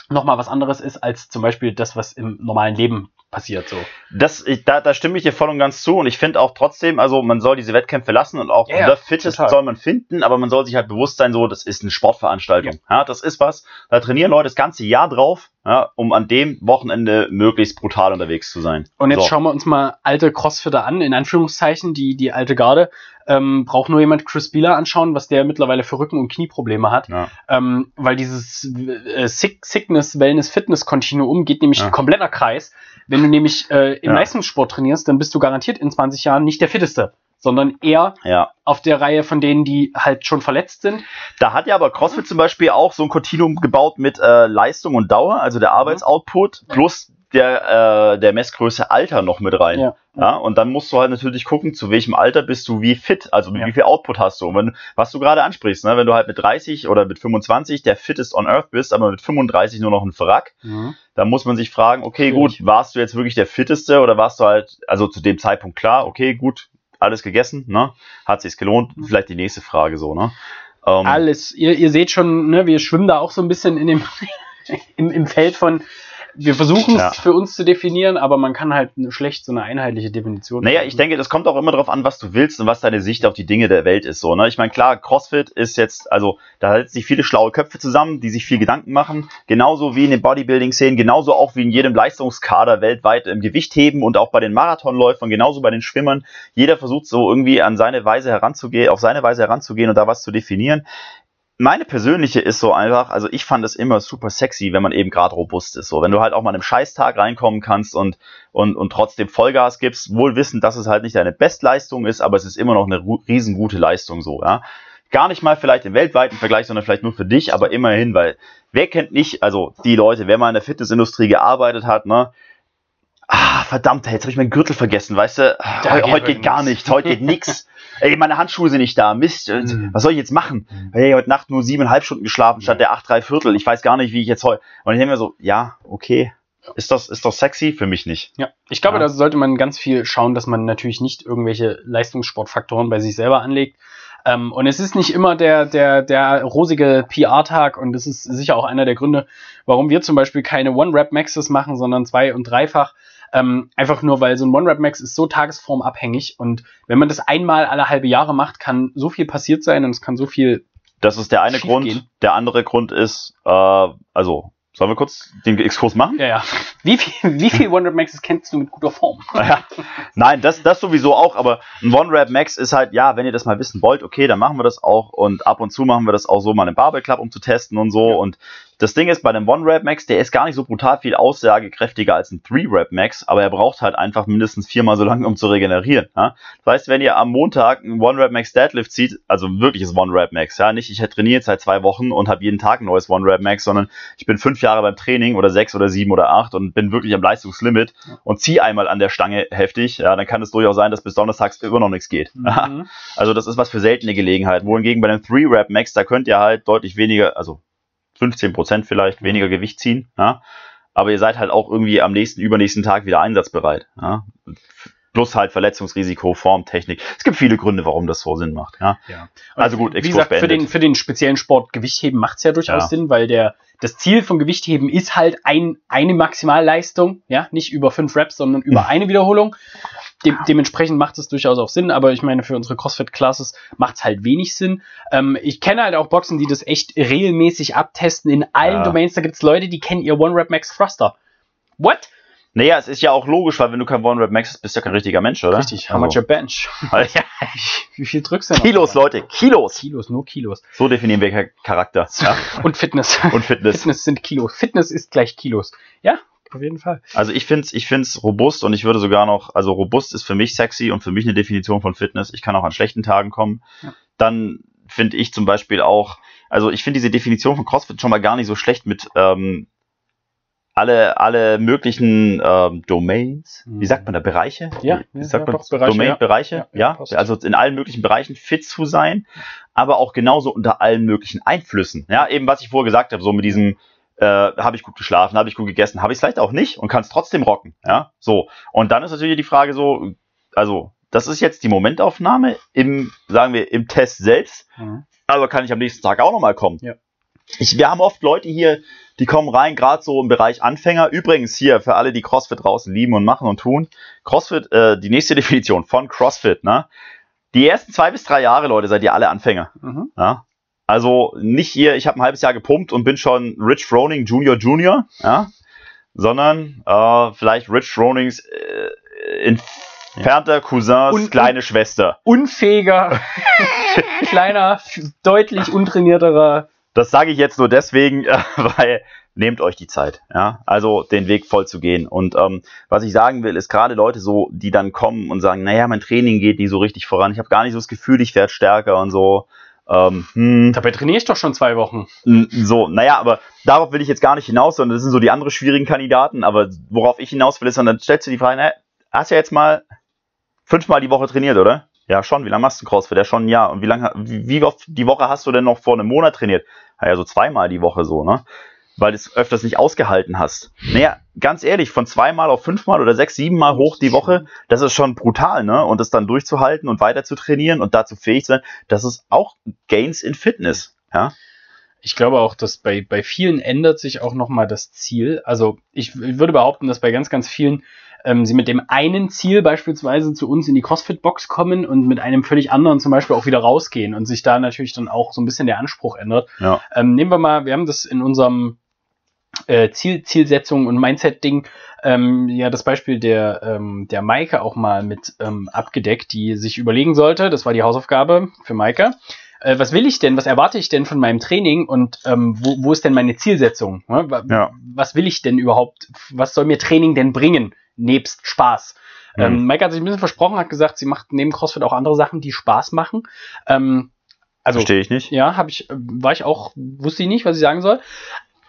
nochmal was anderes ist als zum Beispiel das, was im normalen Leben passiert. So. Das, ich, da, da stimme ich dir voll und ganz zu und ich finde auch trotzdem, also man soll diese Wettkämpfe lassen und auch Ja, ja, the fittest total. soll man finden, aber man soll sich halt bewusst sein, so, das ist eine Sportveranstaltung. Ja. das ist was, da trainieren Leute das ganze Jahr drauf, ja, um an dem Wochenende möglichst brutal unterwegs zu sein. Und jetzt so. schauen wir uns mal alte Crossfitter an, in Anführungszeichen, die, die alte Garde. Ähm, braucht nur jemand Chris Bieler anschauen, was der mittlerweile für Rücken- und Knieprobleme hat. Ja. Ähm, weil dieses äh, Sick Sickness, Wellness, Fitness Kontinuum geht nämlich Ja. ein kompletter Kreis. Wenn du nämlich äh, im. Leistungssport trainierst, dann bist du garantiert in 20 Jahren nicht der Fitteste, sondern eher ja. auf der Reihe von denen, die halt schon verletzt sind. Da hat ja aber CrossFit zum Beispiel auch so ein Kontinuum gebaut mit äh, Leistung und Dauer, also der Arbeitsoutput plus der, äh, der Messgröße Alter noch mit rein. Ja. Ja, und dann musst du halt natürlich gucken, zu welchem Alter bist du wie fit, also Ja. wie viel Output hast du. Und wenn, was du gerade ansprichst, ne, wenn du halt mit 30 oder mit 25 der fittest on earth bist, aber mit 35 nur noch ein Verrack, dann muss man sich fragen, okay, Schwierig. gut, warst du jetzt wirklich der fitteste oder warst du halt, also zu dem Zeitpunkt klar, okay, gut, alles gegessen, ne? Hat sich's gelohnt? Vielleicht die nächste Frage so, ne? Ähm, Alles, ihr, ihr seht schon, ne, wir schwimmen da auch so ein bisschen in dem, [laughs] im, im Feld von, wir versuchen es Ja. für uns zu definieren, aber man kann halt schlecht so eine einheitliche Definition. Naja, finden. ich denke, das kommt auch immer darauf an, was du willst und was deine Sicht auf die Dinge der Welt ist. So, ne? Ich meine, klar, CrossFit ist jetzt, also da setzen sich viele schlaue Köpfe zusammen, die sich viel Gedanken machen. Genauso wie in den Bodybuilding-Szenen, genauso auch wie in jedem Leistungskader weltweit im Gewichtheben und auch bei den Marathonläufern, genauso bei den Schwimmern. Jeder versucht so irgendwie an seine Weise heranzugehen, auf seine Weise heranzugehen und da was zu definieren. Meine persönliche ist so einfach, also ich fand es immer super sexy, wenn man eben gerade robust ist. So, wenn du halt auch mal an einem Scheißtag reinkommen kannst und, und, und trotzdem Vollgas gibst, wohl wissend, dass es halt nicht deine Bestleistung ist, aber es ist immer noch eine riesengute Leistung so, ja. Gar nicht mal vielleicht im weltweiten Vergleich, sondern vielleicht nur für dich, aber immerhin, weil wer kennt nicht, also die Leute, wer mal in der Fitnessindustrie gearbeitet hat, ne, verdammt, jetzt habe ich meinen Gürtel vergessen, weißt du? Heu, heute geht gar nichts, heute geht nix. [laughs] Ey, meine Handschuhe sind nicht da. Mist, mhm. was soll ich jetzt machen? Mhm. Hey, heute Nacht nur siebeneinhalb Stunden geschlafen statt der acht, drei Viertel. Ich weiß gar nicht, wie ich jetzt heute. Und ich denke mir so, ja, okay. Ist das, ist das sexy? Für mich nicht. Ja, ich glaube, ja. da sollte man ganz viel schauen, dass man natürlich nicht irgendwelche Leistungssportfaktoren bei sich selber anlegt. Ähm, und es ist nicht immer der, der, der rosige PR-Tag und das ist sicher auch einer der Gründe, warum wir zum Beispiel keine One-Rap-Maxes machen, sondern zwei- und dreifach. Ähm, einfach nur, weil so ein One-Rap-Max ist so tagesformabhängig und wenn man das einmal alle halbe Jahre macht, kann so viel passiert sein und es kann so viel. Das ist der eine Grund. Gehen. Der andere Grund ist, äh, also Sollen wir kurz den Exkurs machen? Ja, ja. Wie viel, wie viel One-Rap Maxes kennst du mit guter Form? [laughs] Ja. Nein, das, das sowieso auch, aber ein One-Rap Max ist halt, ja, wenn ihr das mal wissen wollt, okay, dann machen wir das auch und ab und zu machen wir das auch so mal im Barbell Club, um zu testen und so. Ja. Und das Ding ist, bei einem One-Rap-Max, der ist gar nicht so brutal viel aussagekräftiger als ein Three-Rap-Max, aber er braucht halt einfach mindestens viermal so lange, um zu regenerieren. Ja? Das heißt, wenn ihr am Montag einen One-Rap-Max Deadlift zieht, also wirkliches One-Rap-Max, ja, nicht ich hätte trainiert seit zwei Wochen und habe jeden Tag ein neues One-Rap-Max, sondern ich bin fünf Jahre beim Training oder sechs oder sieben oder acht und bin wirklich am Leistungslimit und ziehe einmal an der Stange heftig, ja, dann kann es durchaus sein, dass bis donnerstags immer noch nichts geht. Mhm. Also das ist was für seltene Gelegenheiten. Wohingegen bei einem Three-Rap-Max, da könnt ihr halt deutlich weniger, also 15 Prozent vielleicht weniger Gewicht ziehen. Ja? Aber ihr seid halt auch irgendwie am nächsten, übernächsten Tag wieder einsatzbereit. Ja? Plus halt Verletzungsrisiko, Formtechnik. Es gibt viele Gründe, warum das so Sinn macht. Ja. ja. Also gut, Exkurs wie gesagt, für den, für den speziellen Sport Gewichtheben macht es ja durchaus ja. Sinn, weil der, das Ziel von Gewichtheben ist halt ein, eine Maximalleistung, ja, nicht über fünf Reps, sondern über [laughs] eine Wiederholung. De dementsprechend macht es durchaus auch Sinn, aber ich meine, für unsere CrossFit-Classes macht es halt wenig Sinn. Ähm, ich kenne halt auch Boxen, die das echt regelmäßig abtesten in allen ja. Domains. Da gibt es Leute, die kennen ihr One-Rep-Max Thruster. What? Naja, es ist ja auch logisch, weil wenn du kein One-Rep-Max hast, bist du ja kein richtiger Mensch, oder? Richtig, how also. much your bench? [laughs] [laughs] Wie viel drückst du denn? Kilos, Leute, Kilos. Kilos, nur Kilos. So definieren wir Charakter. Ja. [laughs] Und Fitness. Und Fitness. Fitness sind Kilos. Fitness ist gleich Kilos. Ja, auf jeden Fall. Also ich finde es ich find's robust und ich würde sogar noch, also robust ist für mich sexy und für mich eine Definition von Fitness. Ich kann auch an schlechten Tagen kommen. Ja. Dann finde ich zum Beispiel auch, also ich finde diese Definition von CrossFit schon mal gar nicht so schlecht mit ähm, alle, alle möglichen ähm, Domains, wie sagt man da, Bereiche? Ja, wie sagt ja, man? Doch, Bereiche, Domain, ja. Bereiche, ja, ja also in allen möglichen Bereichen fit zu sein, aber auch genauso unter allen möglichen Einflüssen. Ja, eben was ich vorher gesagt habe, so mit diesem äh, habe ich gut geschlafen, habe ich gut gegessen, habe ich es vielleicht auch nicht und kann es trotzdem rocken. Ja, so. Und dann ist natürlich die Frage so, also das ist jetzt die Momentaufnahme im, sagen wir, im Test selbst, mhm. aber kann ich am nächsten Tag auch nochmal kommen. Ja. Ich, wir haben oft Leute hier, die kommen rein, gerade so im Bereich Anfänger. Übrigens hier, für alle, die CrossFit draußen lieben und machen und tun, CrossFit, äh, die nächste [laughs] Definition von CrossFit, ne? Die ersten zwei bis drei Jahre, Leute, seid ihr alle Anfänger. Mhm. Ja? Also nicht hier, ich habe ein halbes Jahr gepumpt und bin schon Rich Froning Junior Junior, ja? sondern äh, vielleicht Rich Fronings äh, entfernter ja. Cousins un kleine Schwester. Unfähiger, [laughs] kleiner, deutlich untrainierterer. Das sage ich jetzt nur deswegen, äh, [laughs] weil nehmt euch die Zeit, ja, also den Weg voll zu gehen. Und ähm, was ich sagen will, ist gerade Leute so, die dann kommen und sagen, naja, mein Training geht nie so richtig voran, ich habe gar nicht so das Gefühl, ich werde stärker und so. Ähm, hm. Dabei trainiere ich doch schon zwei Wochen. So, naja, aber darauf will ich jetzt gar nicht hinaus, sondern das sind so die anderen schwierigen Kandidaten. Aber worauf ich hinaus will, ist, und dann stellst du die Frage, na, hast du ja jetzt mal fünfmal die Woche trainiert, oder? Ja, schon. Wie lange machst du CrossFit? Ja, schon ein Jahr. Und wie lange, wie, wie oft die Woche hast du denn noch vor einem Monat trainiert? Ja, so zweimal die Woche so, ne? Weil du es öfters nicht ausgehalten hast. Naja, ganz ehrlich, von zweimal auf fünfmal oder sechs, siebenmal hoch die Woche, das ist schon brutal, ne? Und das dann durchzuhalten und weiter zu trainieren und dazu fähig sein, das ist auch Gains in Fitness, ja? Ich glaube auch, dass bei, bei vielen ändert sich auch nochmal das Ziel. Also ich, ich würde behaupten, dass bei ganz, ganz vielen ähm, sie mit dem einen Ziel beispielsweise zu uns in die CrossFit-Box kommen und mit einem völlig anderen zum Beispiel auch wieder rausgehen und sich da natürlich dann auch so ein bisschen der Anspruch ändert. Ja. Ähm, nehmen wir mal, wir haben das in unserem äh, Ziel, Zielsetzung und Mindset-Ding ähm, ja das Beispiel der, ähm, der Maike auch mal mit ähm, abgedeckt, die sich überlegen sollte, das war die Hausaufgabe für Maike, äh, was will ich denn, was erwarte ich denn von meinem Training und ähm, wo, wo ist denn meine Zielsetzung? Ne? Ja. Was will ich denn überhaupt, was soll mir Training denn bringen, nebst Spaß? Mhm. Ähm, Mike hat sich ein bisschen versprochen, hat gesagt, sie macht neben CrossFit auch andere Sachen, die Spaß machen. Ähm, also Verstehe ich nicht. ja, habe ich, war ich auch, wusste ich nicht, was ich sagen soll.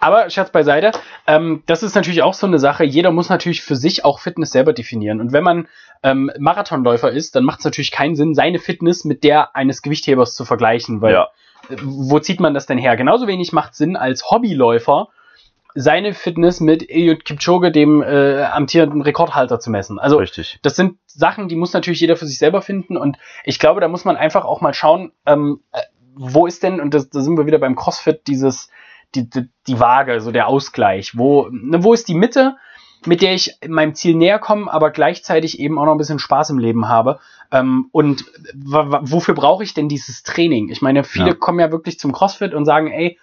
Aber Scherz beiseite, ähm, das ist natürlich auch so eine Sache. Jeder muss natürlich für sich auch Fitness selber definieren. Und wenn man ähm, Marathonläufer ist, dann macht es natürlich keinen Sinn, seine Fitness mit der eines Gewichthebers zu vergleichen, weil Ja. äh, wo zieht man das denn her? Genauso wenig macht Sinn als Hobbyläufer seine Fitness mit Eliud Kipchoge, dem äh, amtierenden Rekordhalter, zu messen. Also Richtig. das sind Sachen, die muss natürlich jeder für sich selber finden. Und ich glaube, da muss man einfach auch mal schauen, ähm, äh, wo ist denn, und das, da sind wir wieder beim CrossFit, dieses, die, die, die Waage, so der Ausgleich. Wo, ne, wo ist die Mitte, mit der ich meinem Ziel näher komme, aber gleichzeitig eben auch noch ein bisschen Spaß im Leben habe? Ähm, und wofür brauche ich denn dieses Training? Ich meine, viele Ja. kommen ja wirklich zum CrossFit und sagen, ey,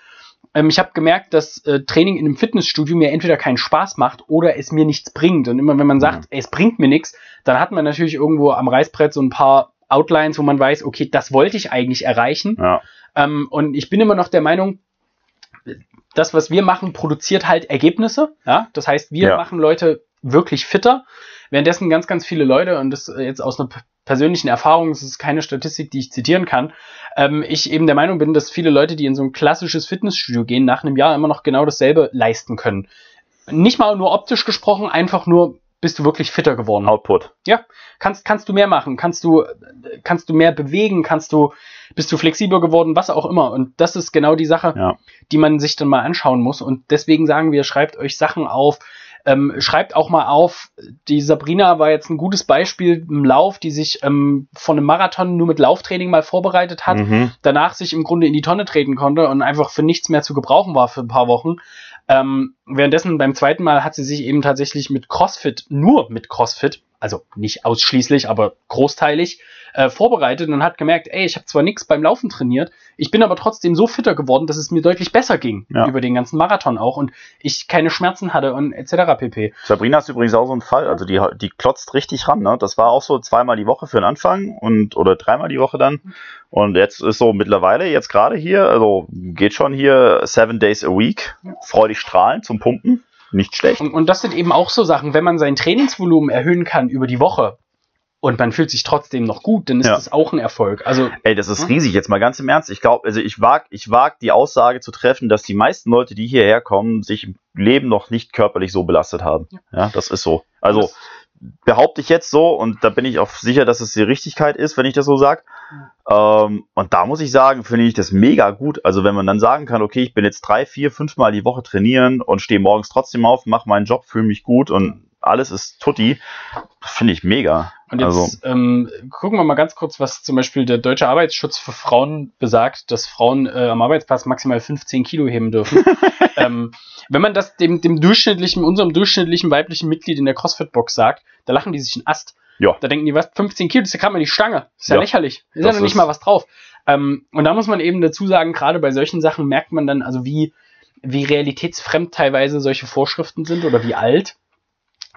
ähm, ich habe gemerkt, dass äh, Training in einem Fitnessstudio mir entweder keinen Spaß macht oder es mir nichts bringt. Und immer wenn man sagt, ey, es bringt mir nichts, dann hat man natürlich irgendwo am Reißbrett so ein paar Outlines, wo man weiß, okay, das wollte ich eigentlich erreichen. Ja. Ähm, und ich bin immer noch der Meinung, das, was wir machen, produziert halt Ergebnisse. Ja? Das heißt, wir Ja. machen Leute wirklich fitter. Währenddessen ganz, ganz viele Leute, und das äh, jetzt aus einer persönlichen Erfahrung, das ist keine Statistik, die ich zitieren kann, ähm, ich eben der Meinung bin, dass viele Leute, die in so ein klassisches Fitnessstudio gehen, nach einem Jahr immer noch genau dasselbe leisten können. Nicht mal nur optisch gesprochen, einfach nur bist du wirklich fitter geworden Output. kannst, kannst du mehr machen, kannst du, kannst du mehr bewegen, kannst du, bist du flexibler geworden, was auch immer. Und das ist genau die Sache, Ja. die man sich dann mal anschauen muss. Und deswegen sagen wir, schreibt euch Sachen auf. Ähm, schreibt auch mal auf, die Sabrina war jetzt ein gutes Beispiel im Lauf, die sich ähm, von einem Marathon nur mit Lauftraining mal vorbereitet hat, Mhm. danach sich im Grunde in die Tonne treten konnte und einfach für nichts mehr zu gebrauchen war für ein paar Wochen. Ähm, währenddessen beim zweiten Mal hat sie sich eben tatsächlich mit CrossFit, nur mit CrossFit, also nicht ausschließlich, aber großteilig, äh, vorbereitet und hat gemerkt, ey, ich habe zwar nichts beim Laufen trainiert, ich bin aber trotzdem so fitter geworden, dass es mir deutlich besser ging Ja. über den ganzen Marathon auch und ich keine Schmerzen hatte und etc. pp. Sabrina ist übrigens auch so ein Fall, also die, die klotzt richtig ran, ne? Das war auch so zweimal die Woche für den Anfang und oder dreimal die Woche dann. Und jetzt ist so mittlerweile, jetzt gerade hier, also geht schon hier seven days a week, freudig strahlend zum Pumpen. Nicht schlecht. Und, und das sind eben auch so Sachen, wenn man sein Trainingsvolumen erhöhen kann über die Woche und man fühlt sich trotzdem noch gut, dann ist Ja. das auch ein Erfolg. Also Ey, das ist Hm? riesig, jetzt mal ganz im Ernst. Ich glaube, also ich wag, ich wag die Aussage zu treffen, dass die meisten Leute, die hierher kommen, sich im Leben noch nicht körperlich so belastet haben. Ja, das ist so. Also Das- behaupte ich jetzt so und da bin ich auch sicher, dass es die Richtigkeit ist, wenn ich das so sag. Ähm, und da muss ich sagen, finde ich das mega gut. Also wenn man dann sagen kann, okay, ich bin jetzt drei, vier, fünf Mal die Woche trainieren und stehe morgens trotzdem auf, mache meinen Job, fühle mich gut und alles ist tutti, finde ich mega. Und jetzt also, ähm, gucken wir mal ganz kurz, was zum Beispiel der deutsche Arbeitsschutz für Frauen besagt, dass Frauen äh, am Arbeitsplatz maximal 15 Kilo heben dürfen. [laughs] ähm, wenn man das dem, dem durchschnittlichen, unserem durchschnittlichen weiblichen Mitglied in der CrossFit-Box sagt, da lachen die sich einen Ast. Ja. Da denken die, was, 15 Kilo, das ist ja gerade mal die Stange. Ist ja, Ja. lächerlich. Ist ja noch nicht mal was drauf. Ähm, und da muss man eben dazu sagen, gerade bei solchen Sachen merkt man dann, also wie, wie realitätsfremd teilweise solche Vorschriften sind oder wie alt.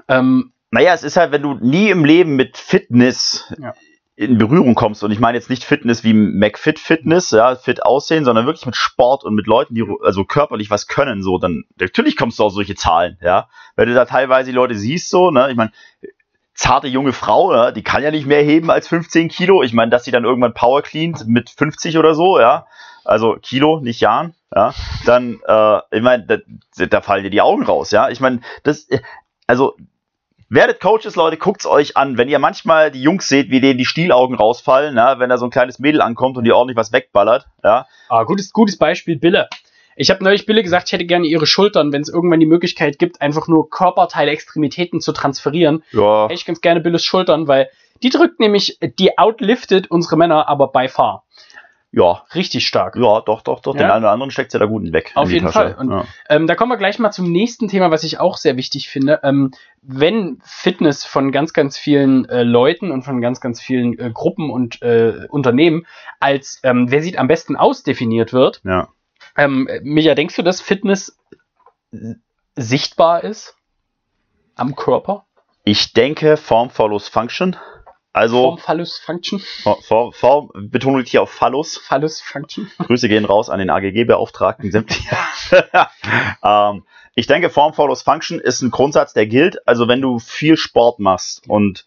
Ähm, Naja, es ist halt, wenn du nie im Leben mit Fitness Ja. In Berührung kommst, und ich meine jetzt nicht Fitness wie McFit Fitness, ja, fit aussehen, sondern wirklich mit Sport und mit Leuten, die also körperlich was können, so, dann natürlich kommst du auf solche Zahlen, ja. Wenn du da teilweise die Leute siehst, so, ne, ich meine, zarte junge Frau, ja, die kann ja nicht mehr heben als 15 Kilo. Ich meine, dass sie dann irgendwann Power cleant mit 50 oder so, ja. Also Kilo, nicht Jahren, ja. Dann, äh, ich meine, da, da fallen dir die Augen raus, ja. Ich meine, das, also Werdet Coaches, Leute, guckt's euch an. Wenn ihr manchmal die Jungs seht, wie denen die Stielaugen rausfallen, ja, wenn da so ein kleines Mädel ankommt und die ordentlich was wegballert, ja, Ah, gutes, gutes Beispiel, Bille. Ich habe neulich Bille gesagt, ich hätte gerne ihre Schultern, wenn es irgendwann die Möglichkeit gibt, einfach nur Körperteile, Extremitäten zu transferieren. ja, Hätte ich ganz gerne Billes Schultern, weil die drückt nämlich, die outliftet unsere Männer aber by far. Ja, Richtig stark. ja, doch, doch, doch, den Ja? einen oder anderen steckt sie da gut weg. Auf jeden Tasche. Fall. Und- ja. Ähm, da kommen wir gleich mal zum nächsten Thema, was ich auch sehr wichtig finde. Ähm, wenn Fitness von ganz, ganz vielen äh, Leuten und von ganz, ganz vielen äh, Gruppen und äh, Unternehmen als ähm, wer sieht am besten aus definiert wird, ja. ähm, Micha, denkst du, dass Fitness sichtbar ist am Körper? Ich denke, Form follows Function. Also Form Phallus Function. Form, Form, Betonung liegt hier auf Phallus. Phallus Function. [laughs] Grüße gehen raus an den AGG-Beauftragten sämtlicher. [laughs] ähm, ich denke, Form follows Function ist ein Grundsatz, der gilt. Also wenn du viel Sport machst und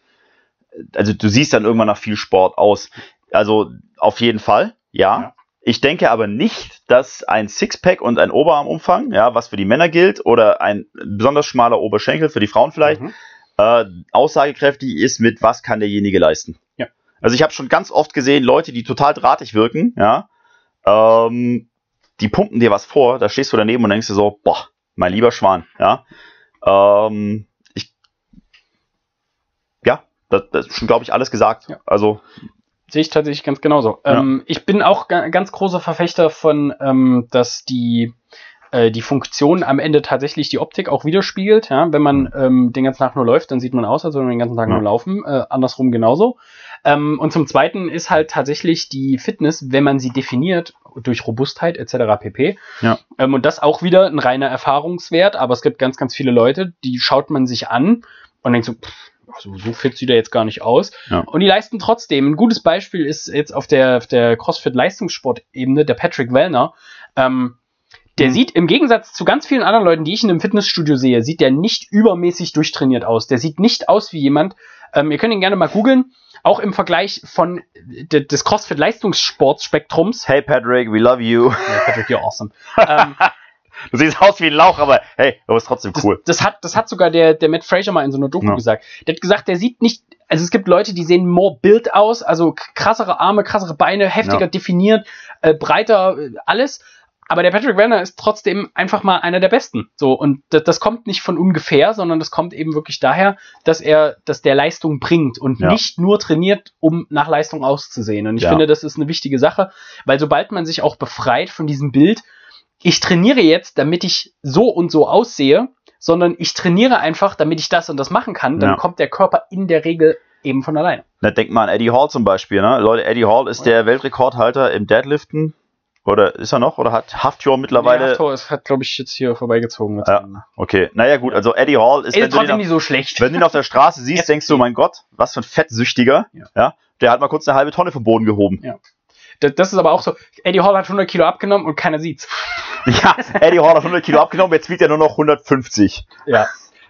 also du siehst dann irgendwann nach viel Sport aus. Also auf jeden Fall, ja. Ja. Ich denke aber nicht, dass ein Sixpack und ein Oberarmumfang, ja, was für die Männer gilt, oder ein besonders schmaler Oberschenkel für die Frauen vielleicht, Mhm. Äh, aussagekräftig ist mit was kann derjenige leisten. Ja. Also ich habe schon ganz oft gesehen, Leute, die total drahtig wirken, ja, ähm, die pumpen dir was vor, da stehst du daneben und denkst dir so, boah, mein lieber Schwan, ja. Ähm, ich, ja, das, das ist schon, glaube ich, alles gesagt. Ja. Also, Sehe ich tatsächlich ganz genauso. Ja. Ähm, ich bin auch ga ganz großer Verfechter von, ähm, dass die, äh, die Funktion am Ende tatsächlich die Optik auch widerspiegelt. Ja? Wenn man ähm, den ganzen Tag nur läuft, dann sieht man aus, als würde man den ganzen Tag nur laufen. Äh, andersrum genauso. Ähm, und zum Zweiten ist halt tatsächlich die Fitness, wenn man sie definiert, durch Robustheit etc. pp. Ja. Ähm, und das auch wieder ein reiner Erfahrungswert, aber es gibt ganz, ganz viele Leute, die schaut man sich an und denkt so, pff, so, so fit sieht er jetzt gar nicht aus. Ja. Und die leisten trotzdem. Ein gutes Beispiel ist jetzt auf der, auf der CrossFit-Leistungssport-Ebene der Patrick Wellner. Ähm, der Mhm. sieht im Gegensatz zu ganz vielen anderen Leuten, die ich in einem Fitnessstudio sehe, sieht der nicht übermäßig durchtrainiert aus. Der sieht nicht aus wie jemand. Ähm, ihr könnt ihn gerne mal googeln. Auch im Vergleich von de, des CrossFit-Leistungssportspektrums. hey Patrick, we love you. Ja, Patrick, you're awesome. [laughs] ähm, Du siehst aus wie ein Lauch, aber hey, du bist trotzdem cool. das, hat, das hat sogar der, der Matt Fraser mal in so einer Doku Ja. gesagt. Der hat gesagt, der sieht nicht, also es gibt Leute, die sehen more build aus, also krassere Arme, krassere Beine, heftiger Ja. definiert, äh, breiter, äh, alles. Aber der Patrick Werner ist trotzdem einfach mal einer der Besten. So, und das, das kommt nicht von ungefähr, sondern das kommt eben wirklich daher, dass er, dass der Leistung bringt und Ja. nicht nur trainiert, um nach Leistung auszusehen. Und ich Ja. finde, das ist eine wichtige Sache, weil sobald man sich auch befreit von diesem Bild, ich trainiere jetzt, damit ich so und so aussehe, sondern ich trainiere einfach, damit ich das und das machen kann, dann Ja. kommt der Körper in der Regel eben von alleine. Na, denk mal an Eddie Hall zum Beispiel, ne? Leute, Eddie Hall ist der Weltrekordhalter im Deadliften. Oder ist er noch? Oder hat Haftjor mittlerweile. Nee, Haftor ist, hat, glaube ich, jetzt hier vorbeigezogen. Ja. Okay, naja gut, also Eddie Hall ist, Ist wenn du, trotzdem nicht so schlecht. wenn du ihn auf der Straße siehst, denkst du, mein Gott, was für ein Fettsüchtiger. Ja. Ja. Der hat mal kurz eine halbe Tonne vom Boden gehoben. Das, das ist aber auch so, Eddie Hall hat 100 Kilo abgenommen und keiner sieht's. Ja, [laughs] Eddie Hall hat 100 Kilo abgenommen, jetzt wiegt er nur noch 150. Ja.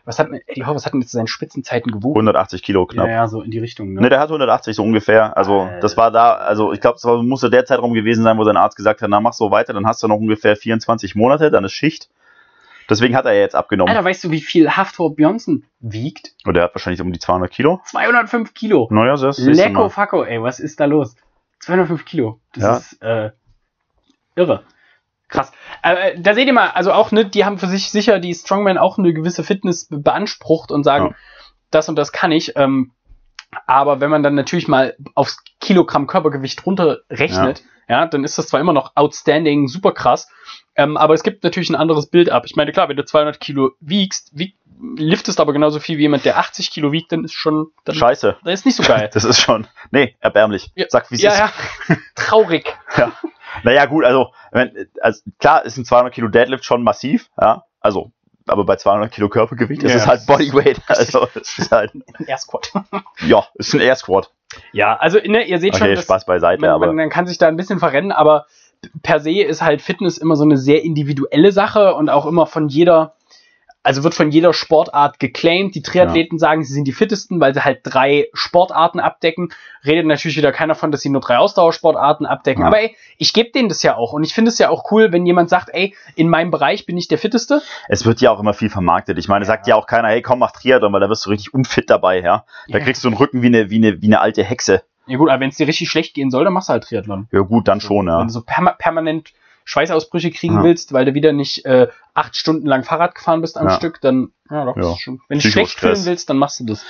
Was hat Eddie Hall, was hat denn jetzt zu seinen Spitzenzeiten gewogen? 180 Kilo knapp. Ja, ja, so in die Richtung. Ne? Ne, der hat 180 so ungefähr. Also Alter. das war da, also ich glaube, das war, musste der Zeitraum gewesen sein, wo sein Arzt gesagt hat, na mach so weiter, dann hast du noch ungefähr 24 Monate, dann ist Schicht. Deswegen hat er ja jetzt abgenommen. Alter, weißt du, wie viel Haftor Björnsson wiegt? Und der hat wahrscheinlich um die 200 Kilo. 205 Kilo. Naja, das ist Lecko Facko, ey, was ist da los? 205 Kilo. Das Ja. ist äh, irre. Krass. Äh, da seht ihr mal, also auch, ne, die haben für sich sicher, die Strongmen auch eine gewisse Fitness be- beansprucht und sagen, Ja. das und das kann ich. Ähm, aber wenn man dann natürlich mal aufs Kilogramm Körpergewicht runterrechnet, ja. dann ist das zwar immer noch outstanding, super krass, ähm, aber es gibt natürlich ein anderes Bild ab. Ich meine, klar, wenn du 200 Kilo wiegst, wieg, liftest aber genauso viel wie jemand, der 80 Kilo wiegt, dann ist schon, dann, Scheiße. das ist nicht so geil. [laughs] Das ist schon, nee, erbärmlich. Ja. Sag, wie es ja, ist. ja. [laughs] Traurig. Naja, gut, also, wenn, also klar ist ein 200 Kilo Deadlift schon massiv, ja, also, aber bei 200 Kilo Körpergewicht ist Ja. es halt Bodyweight, [laughs] also, es ist halt, Air Squat. ja, ist ein Air Squat. Ja, also ne, ihr seht schon, Okay, dass Spaß beiseite, man, aber, man kann sich da ein bisschen verrennen, aber per se ist halt Fitness immer so eine sehr individuelle Sache und auch immer von jeder, also wird von jeder Sportart geclaimed. Die Triathleten sagen, sie sind die fittesten, weil sie halt drei Sportarten abdecken. Redet natürlich wieder keiner von, dass sie nur drei Ausdauersportarten abdecken. Ja. Aber ey, ich gebe denen das ja auch. Und ich finde es ja auch cool, wenn jemand sagt, ey, in meinem Bereich bin ich der fitteste. es wird ja auch immer viel vermarktet. Ich meine, Ja. sagt ja auch keiner, hey, komm, mach Triathlon, weil da wirst du richtig unfit dabei, ja. Da Ja. kriegst du einen Rücken wie eine, wie eine, wie eine alte Hexe. Ja gut, aber wenn es dir richtig schlecht gehen soll, dann machst du halt Triathlon. Ja, gut, dann schon, ja. Wenn du so perma permanent Schweißausbrüche kriegen Ja. willst, weil du wieder nicht äh, acht Stunden lang Fahrrad gefahren bist am Ja. Stück, dann ja, doch, Ja. schon. Wenn du schlecht fühlen willst, dann machst du das.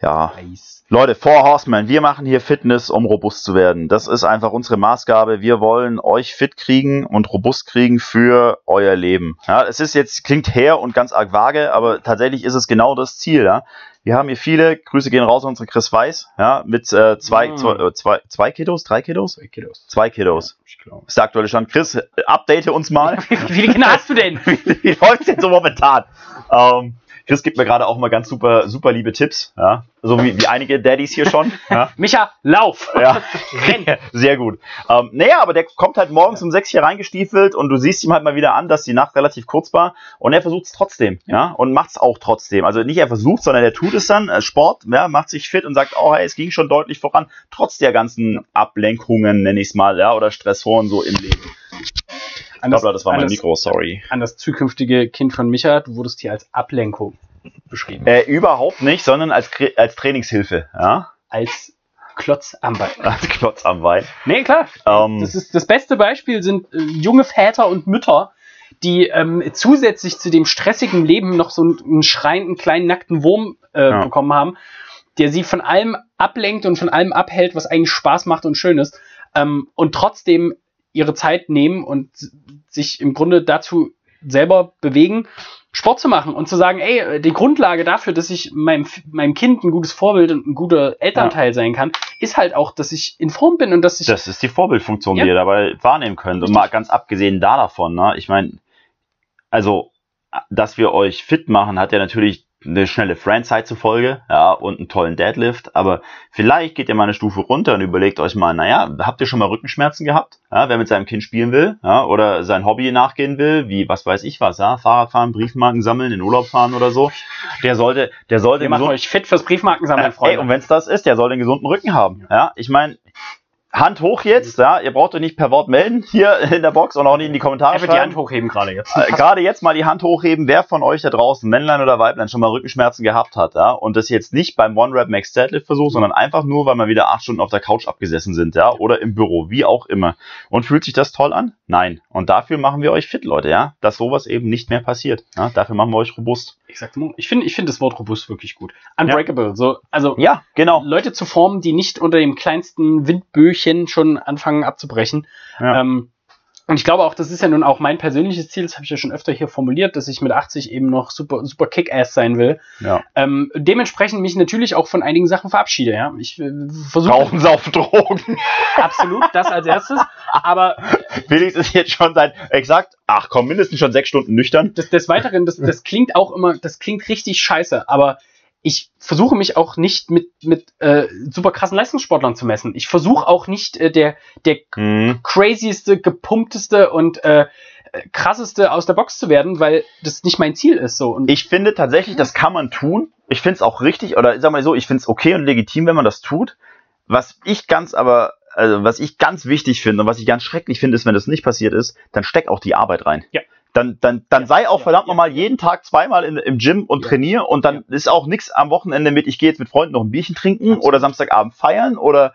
Ja, Nice. Leute, Four Horsemen, wir machen hier Fitness, um robust zu werden. Das ist einfach unsere Maßgabe. Wir wollen euch fit kriegen und robust kriegen für euer Leben. Ja, es ist jetzt, klingt her und ganz arg vage, aber tatsächlich ist es genau das Ziel. Ja. Wir haben hier viele, Grüße gehen raus an unsere Chris Weiß, ja, mit äh, zwei, Mm. zwei, äh, zwei, zwei Kilos, drei Kilos? Zwei Kilos. Zwei glaube. Das ist der aktuelle Stand. Chris, äh, update uns mal. [laughs] Wie viele Kinder hast du denn? wie [laughs] wie läuft's denn so momentan? Ähm, Chris gibt mir gerade auch mal ganz super, super liebe Tipps, ja. So wie, wie einige Daddys hier schon. [laughs] Ja. Micha, lauf! Ja, [laughs] [laughs] sehr gut. Ähm, naja, aber der kommt halt morgens um sechs hier reingestiefelt und du siehst ihm halt mal wieder an, dass die Nacht relativ kurz war und er versucht es trotzdem, ja, und macht es auch trotzdem. Also nicht er versucht, sondern er tut es dann, äh, Sport, ja, macht sich fit und sagt, oh, hey, es ging schon deutlich voran, trotz der ganzen Ablenkungen, nenne ich es mal, ja, oder Stressoren so im Leben. An das, das war mein das- Mikro, sorry. An das zukünftige Kind von Micha, du wurdest hier als Ablenkung beschrieben. Äh, überhaupt nicht, sondern als, als Trainingshilfe, ja, Als Klotz am Bein. [laughs] als Klotz am Bein. Nee, klar. Ähm, Das, ist, das beste Beispiel sind äh, junge Väter und Mütter, die ähm, zusätzlich zu dem stressigen Leben noch so einen, einen schreienden kleinen nackten Wurm äh, Ja. bekommen haben, der sie von allem ablenkt und von allem abhält, was eigentlich Spaß macht und schön ist, ähm, und trotzdem ihre Zeit nehmen und sich im Grunde dazu selber bewegen, Sport zu machen und zu sagen, ey, die Grundlage dafür, dass ich meinem, meinem Kind ein gutes Vorbild und ein guter Elternteil sein kann, ist halt auch, dass ich in Form bin und dass ich Das ist die Vorbildfunktion, Ja. die ihr dabei wahrnehmen könnt. Und mal ganz abgesehen da davon, ne, ich meine, also, dass wir euch fit machen, hat ja natürlich eine schnelle Friendzeit zur Folge, ja, und einen tollen Deadlift, aber vielleicht geht ihr mal eine Stufe runter und überlegt euch mal, naja, habt ihr schon mal Rückenschmerzen gehabt? Ja, wer mit seinem Kind spielen will, ja, oder sein Hobby nachgehen will, wie, was weiß ich was, ja, Fahrradfahren, Briefmarken sammeln, in Urlaub fahren oder so, der sollte, der sollte Wir machen euch fit fürs Briefmarkensammeln, äh, [laughs] Ey, Freunde. und wenn es das ist, der soll den gesunden Rücken haben. Ja, ich meine, Hand hoch jetzt, ja, ihr braucht euch nicht per Wort melden hier in der Box und auch nicht in die Kommentare wird die Hand schreiben. hochheben gerade jetzt. Äh, Gerade jetzt mal die Hand hochheben, wer von euch da draußen, Männlein oder Weiblein, schon mal Rückenschmerzen gehabt hat, ja, und das jetzt nicht beim One-Rap Max Deadlift versucht, sondern einfach nur, weil wir wieder acht Stunden auf der Couch abgesessen sind, ja, oder im Büro, wie auch immer. Und fühlt sich das toll an? Nein. Und dafür machen wir euch fit, Leute, ja, dass sowas eben nicht mehr passiert. Ja, dafür machen wir euch robust. Ich sag's mal, ich finde ich finde das Wort robust wirklich gut. Unbreakable. So, also Ja, genau. Leute zu formen, die nicht unter dem kleinsten Windböchen schon anfangen abzubrechen. Ja. Ähm, und ich glaube auch, das ist ja nun auch mein persönliches Ziel, das habe ich ja schon öfter hier formuliert, dass ich mit 80 eben noch super, super Kick-Ass sein will. Ja. Ähm, dementsprechend mich natürlich auch von einigen Sachen verabschiede. Ja? Ich äh, versuche Rauchen, saufen, Drogen. [laughs] absolut das als erstes, aber Felix ist jetzt schon seit exakt, ach komm, mindestens schon sechs Stunden nüchtern. des, des Weiteren, das, das klingt auch immer, das klingt richtig scheiße, aber ich versuche mich auch nicht mit, mit äh, super krassen Leistungssportlern zu messen. Ich versuche auch nicht äh, der, der Hm. crazieste, gepumpteste und äh, krasseste aus der Box zu werden, weil das nicht mein Ziel ist. So. Und Ich finde tatsächlich, das kann man tun. Ich finde es auch richtig, oder sag mal so, ich finde es okay und legitim, wenn man das tut. Was ich ganz aber, also was ich ganz wichtig finde und was ich ganz schrecklich finde, ist, wenn das nicht passiert ist, dann steck auch die Arbeit rein. Ja. Dann, dann, dann sei auch ja, verdammt ja, nochmal jeden Tag zweimal in, im Gym und Ja. trainier und dann ist auch nichts am Wochenende mit, ich gehe jetzt mit Freunden noch ein Bierchen trinken Absolut. oder Samstagabend feiern oder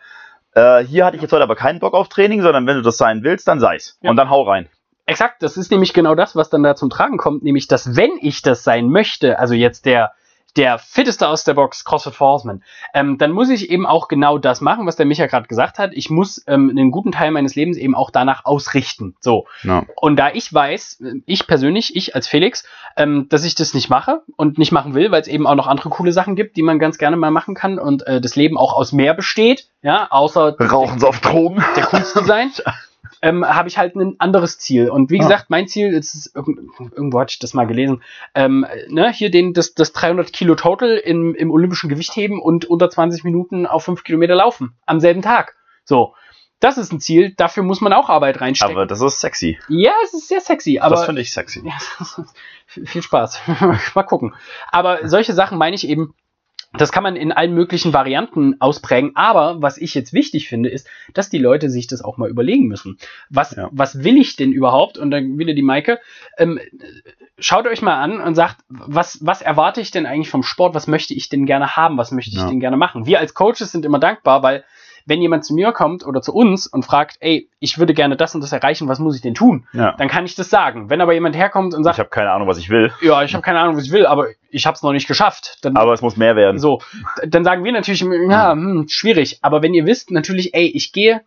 äh, hier hatte ich jetzt heute aber keinen Bock auf Training, sondern wenn du das sein willst, dann sei's. Ja. Und dann hau rein. Exakt, das ist nämlich genau das, was dann da zum Tragen kommt, nämlich, dass wenn ich das sein möchte, also jetzt der, der fitteste aus der Box, CrossFit for Horsemen, ähm, dann muss ich eben auch genau das machen, was der Micha gerade gesagt hat. Ich muss ähm, einen guten Teil meines Lebens eben auch danach ausrichten. So. Ja. Und da ich weiß, äh, ich persönlich, ich als Felix, ähm, dass ich das nicht mache und nicht machen will, weil es eben auch noch andere coole Sachen gibt, die man ganz gerne mal machen kann und äh, das Leben auch aus mehr besteht, ja, außer Rauchen auf Drogen. der Kunst zu sein, [laughs] ähm, habe ich halt ein anderes Ziel. Und wie Ah. gesagt, mein Ziel ist, irgend- irgendwo hatte ich das mal gelesen, ähm, ne, hier den, das, das 300 Kilo Total im, im olympischen Gewichtheben und unter 20 Minuten auf 5 Kilometer laufen. Am selben Tag. So. Das ist ein Ziel, dafür muss man auch Arbeit reinstecken. Aber das ist sexy. ja, es ist sehr sexy, aber. das finde ich sexy. [laughs] Ja, viel Spaß. [laughs] Mal gucken. Aber solche Sachen meine ich eben, das kann man in allen möglichen Varianten ausprägen. Aber was ich jetzt wichtig finde, ist, dass die Leute sich das auch mal überlegen müssen. Was, Ja. was will ich denn überhaupt? Und dann wieder die Maike. Ähm, schaut euch mal an und sagt, was, was erwarte ich denn eigentlich vom Sport? Was möchte ich denn gerne haben? Was möchte ich Ja. denn gerne machen? Wir als Coaches sind immer dankbar, weil wenn jemand zu mir kommt oder zu uns und fragt, ey, ich würde gerne das und das erreichen, was muss ich denn tun? Ja. Dann kann ich das sagen. Wenn aber jemand herkommt und sagt, Ich habe keine Ahnung, was ich will, ja, ich habe keine Ahnung, was ich will, aber ich habe es noch nicht geschafft. Dann, aber es muss mehr werden. so, dann sagen wir natürlich, ja, hm, schwierig. Aber wenn ihr wisst, natürlich, ey, ich gehe,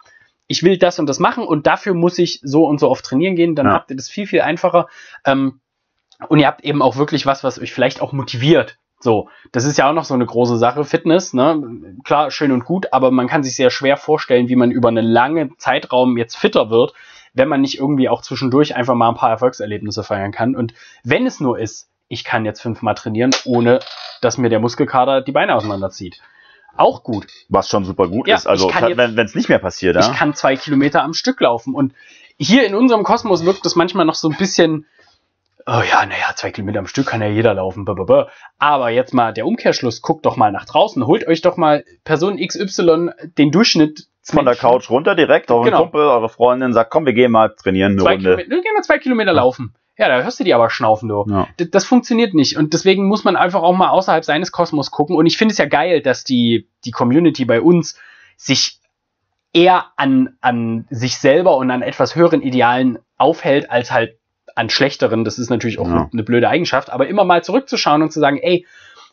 ich will das und das machen und dafür muss ich so und so oft trainieren gehen, dann Ja. habt ihr das viel, viel einfacher. Ähm, und ihr habt eben auch wirklich was, was euch vielleicht auch motiviert. So, das ist ja auch noch so eine große Sache, Fitness, ne? Klar, schön und gut, aber man kann sich sehr schwer vorstellen, wie man über einen langen Zeitraum jetzt fitter wird, wenn man nicht irgendwie auch zwischendurch einfach mal ein paar Erfolgserlebnisse feiern kann. Und wenn es nur ist, ich kann jetzt fünfmal trainieren, ohne dass mir der Muskelkater die Beine auseinanderzieht. Auch gut. Was schon super gut Ja, ist. Also, ich wenn es nicht mehr passiert, Ich ja. kann zwei Kilometer am Stück laufen. Und hier in unserem Kosmos wirkt das manchmal noch so ein bisschen, oh ja, naja, zwei Kilometer am Stück kann ja jeder laufen. blablabla. Aber jetzt mal der Umkehrschluss, guckt doch mal nach draußen, holt euch doch mal Person XY den Durchschnitt Von der Couch runter direkt, auf Genau. Kumpel, eure Freundin sagt, komm, wir gehen mal trainieren eine Zwei Runde. Kilometer, ne, geh mal zwei Kilometer laufen. Ja, da hörst du die aber schnaufen, du. Ja. D- Das funktioniert nicht. Und deswegen muss man einfach auch mal außerhalb seines Kosmos gucken. Und ich finde es ja geil, dass die, die Community bei uns sich eher an, an sich selber und an etwas höheren Idealen aufhält, als halt an schlechteren. Das ist natürlich auch Ja. eine blöde Eigenschaft. Aber immer mal zurückzuschauen und zu sagen, ey,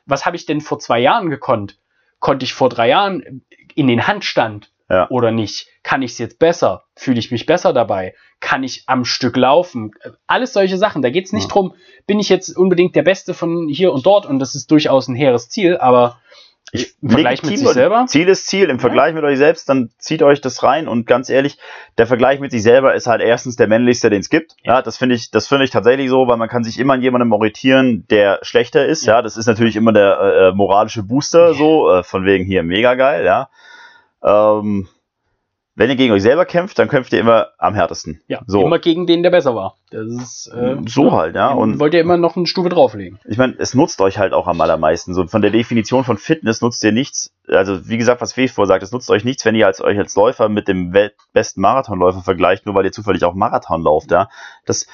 was habe ich denn vor zwei Jahren gekonnt? Konnte ich vor drei Jahren in den Handstand Ja. oder nicht? Kann ich es jetzt besser? Fühle ich mich besser dabei? Kann ich am Stück laufen? Alles solche Sachen. Da geht es nicht Ja. drum, bin ich jetzt unbedingt der Beste von hier und dort und das ist durchaus ein hehres Ziel, aber Ich, Vergleich mit sich selber? Ziel ist Ziel. Im Vergleich mit euch selbst, dann zieht euch das rein. Und ganz ehrlich, der Vergleich mit sich selber ist halt erstens der männlichste, den es gibt. Ja, das finde ich, das finde ich tatsächlich so, weil man kann sich immer an jemandem orientieren, der schlechter ist. Ja, das ist natürlich immer der äh, moralische Booster, so äh, von wegen hier mega geil. Ja, ähm, wenn ihr gegen euch selber kämpft, dann kämpft ihr immer am härtesten. ja, so. immer gegen den, der besser war. Das ist äh, so halt, ja. und wollt ihr immer noch eine Stufe drauflegen. ich meine, es nutzt euch halt auch am allermeisten. So von der Definition von Fitness nutzt ihr nichts. Also wie gesagt, was Fee vorsagt, es nutzt euch nichts, wenn ihr als euch als Läufer mit dem weltbesten Marathonläufer vergleicht, nur weil ihr zufällig auch Marathon lauft. Ja, das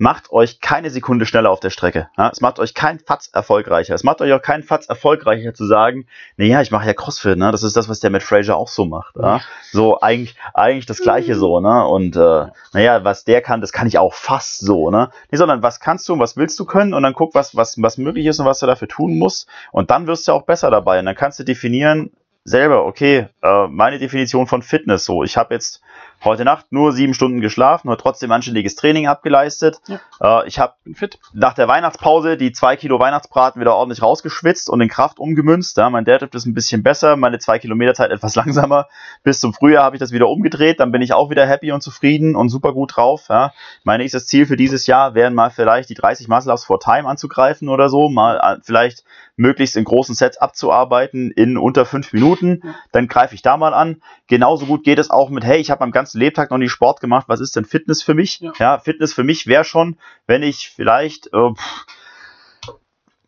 macht euch keine Sekunde schneller auf der Strecke. Ja? Es macht euch keinen Fatz erfolgreicher. Es macht euch auch keinen Fatz erfolgreicher zu sagen, naja, ich mache ja CrossFit, ne? Das ist das, was der Matt Fraser auch so macht. Ja? So eigentlich, eigentlich das Gleiche so, ne? Und äh, naja, was der kann, das kann ich auch fast so, ne? Nee, sondern was kannst du und was willst du können und dann guck, was, was, was möglich ist und was du dafür tun musst. Und dann wirst du auch besser dabei. Und dann kannst du definieren, selber, okay, äh, meine Definition von Fitness so. Ich habe jetzt heute Nacht nur sieben Stunden geschlafen, und trotzdem anständiges Training abgeleistet. Äh, ich habe nach der Weihnachtspause die zwei Kilo Weihnachtsbraten wieder ordentlich rausgeschwitzt und in Kraft umgemünzt. Ja, mein Deadlift ist ein bisschen besser, meine zwei Kilometer Zeit etwas [laughs] langsamer. Bis zum Frühjahr habe ich das wieder umgedreht, dann bin ich auch wieder happy und zufrieden und super gut drauf. Ja. Mein nächstes Ziel für dieses Jahr wären mal vielleicht die 30 Muscle-Ups vor Time anzugreifen oder so, mal äh, vielleicht möglichst in großen Sets abzuarbeiten in unter fünf Minuten. Ja. Dann greife ich da mal an. Genauso gut geht es auch mit, hey, ich habe am ganzen Lebtag noch nie Sport gemacht, was ist denn Fitness für mich? Ja. Ja, Fitness für mich wäre schon, wenn ich vielleicht, äh,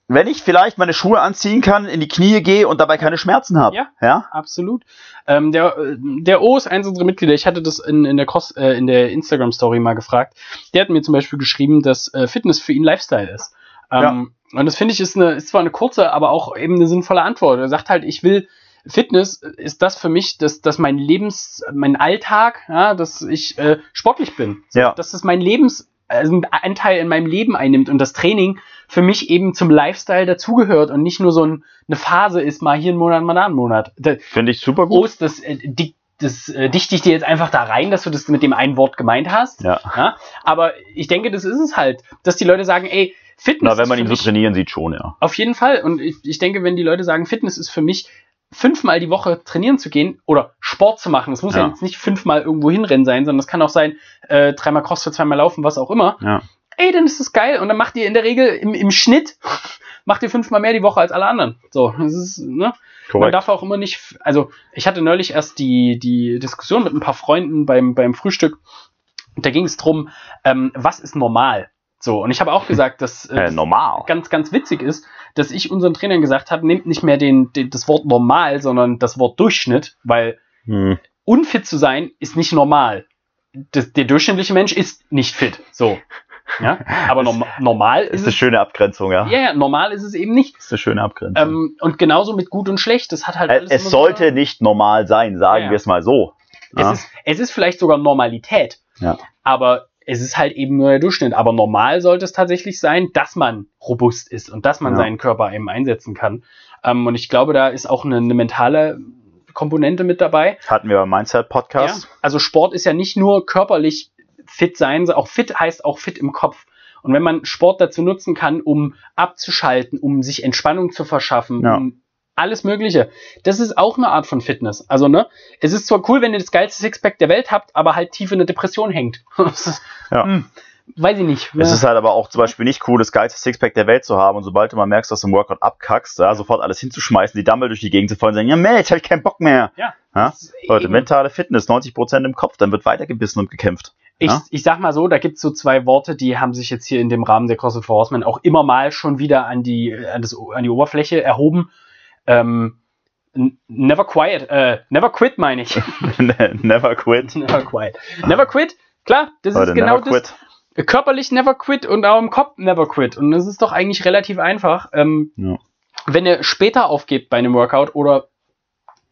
wenn ich vielleicht meine Schuhe anziehen kann, in die Knie gehe und dabei keine Schmerzen habe. Ja. ja? Absolut. Ähm, der, äh, der O ist eins unserer Mitglieder. Ich hatte das in, in der äh, in der Instagram-Story mal gefragt. Der hat mir zum Beispiel geschrieben, dass äh, Fitness für ihn Lifestyle ist. Ähm, Und das finde ich ist, eine, ist zwar eine kurze, aber auch eben eine sinnvolle Antwort. Er sagt halt, ich will Fitness ist das für mich, dass, dass mein Lebens, mein Alltag, ja, dass ich äh, sportlich bin. So, Ja. Dass das mein Lebens, also einen Anteil in meinem Leben einnimmt und das Training für mich eben zum Lifestyle dazugehört und nicht nur so ein, eine Phase ist, mal hier einen Monat, mal da einen Monat. Finde ich super gut. Ost, das, äh, di- das äh, dichte ich dir jetzt einfach da rein, dass du das mit dem einen Wort gemeint hast. Ja. Ja? Aber ich denke, das ist es halt, dass die Leute sagen, ey, Fitness Na, wenn man ihn so trainieren sieht, schon, ja. auf jeden Fall. Und ich, ich denke, wenn die Leute sagen, Fitness ist für mich fünfmal die Woche trainieren zu gehen oder Sport zu machen, das muss ja, Ja. jetzt nicht fünfmal irgendwo hinrennen sein, sondern es kann auch sein, äh, dreimal Crossfit, zweimal laufen, was auch immer. Ja. Ey, dann ist das geil. Und dann macht ihr in der Regel im, im Schnitt, [laughs] macht ihr fünfmal mehr die Woche als alle anderen. So, das ist, ne? Man Korrekt. darf auch immer nicht, also ich hatte neulich erst die, die Diskussion mit ein paar Freunden beim, beim Frühstück. Und da ging es drum, ähm, was ist normal? So, und ich habe auch gesagt, dass äh, [laughs] Äh, normal. ganz, ganz witzig ist, dass ich unseren Trainern gesagt habe, nehmt nicht mehr den, den, das Wort normal, sondern das Wort Durchschnitt, weil Hm. unfit zu sein ist nicht normal. Das, der durchschnittliche Mensch ist nicht fit. So. Ja, aber norm normal Ist ist eine es. schöne Abgrenzung, ja. Ja, ja, normal ist es eben nicht. Ist eine schöne Abgrenzung. Ähm, und genauso mit gut und schlecht. Das hat halt Äh, alles es immer so- sollte nicht normal sein, sagen ja. wir es mal so. Es, Ja. ist, es ist vielleicht sogar Normalität. Ja. Aber es ist halt eben nur der Durchschnitt. Aber normal sollte es tatsächlich sein, dass man robust ist und dass man Ja. seinen Körper eben einsetzen kann. Ähm, und ich glaube, da ist auch eine, eine mentale Komponente mit dabei. Hatten wir beim Mindset-Podcast. Ja. Also Sport ist ja nicht nur körperlich fit sein, auch fit heißt auch fit im Kopf. Und wenn man Sport dazu nutzen kann, um abzuschalten, um sich Entspannung zu verschaffen, Ja. um alles Mögliche, das ist auch eine Art von Fitness. Also, ne, es ist zwar cool, wenn ihr das geilste Sixpack der Welt habt, aber halt tief in der Depression hängt. [laughs] Ja. hm, weiß ich nicht. Es ist halt aber auch zum Beispiel nicht cool, das geilste Sixpack der Welt zu haben und sobald du mal merkst, dass du im Workout abkackst, ja, sofort alles hinzuschmeißen, die Dumbbell durch die Gegend zu fallen und sagen, ja, jetzt hab ich keinen Bock mehr. Ja. Ja? Leute, eben- mentale Fitness, 90% im Kopf, dann wird weitergebissen und gekämpft. Ich, Ja? ich sag mal so, da gibt's so zwei Worte, die haben sich jetzt hier in dem Rahmen der CrossFit for Horsemen auch immer mal schon wieder an die, an, das, an die Oberfläche erhoben. Ähm, never quiet, äh, never quit meine ich. [laughs] Never quit. [laughs] never quiet. Never quit, klar, das Leute, ist genau das. quit. Körperlich never quit und auch im Kopf never quit. Und das ist doch eigentlich relativ einfach. Ähm, Ja. Wenn ihr später aufgebt bei einem Workout oder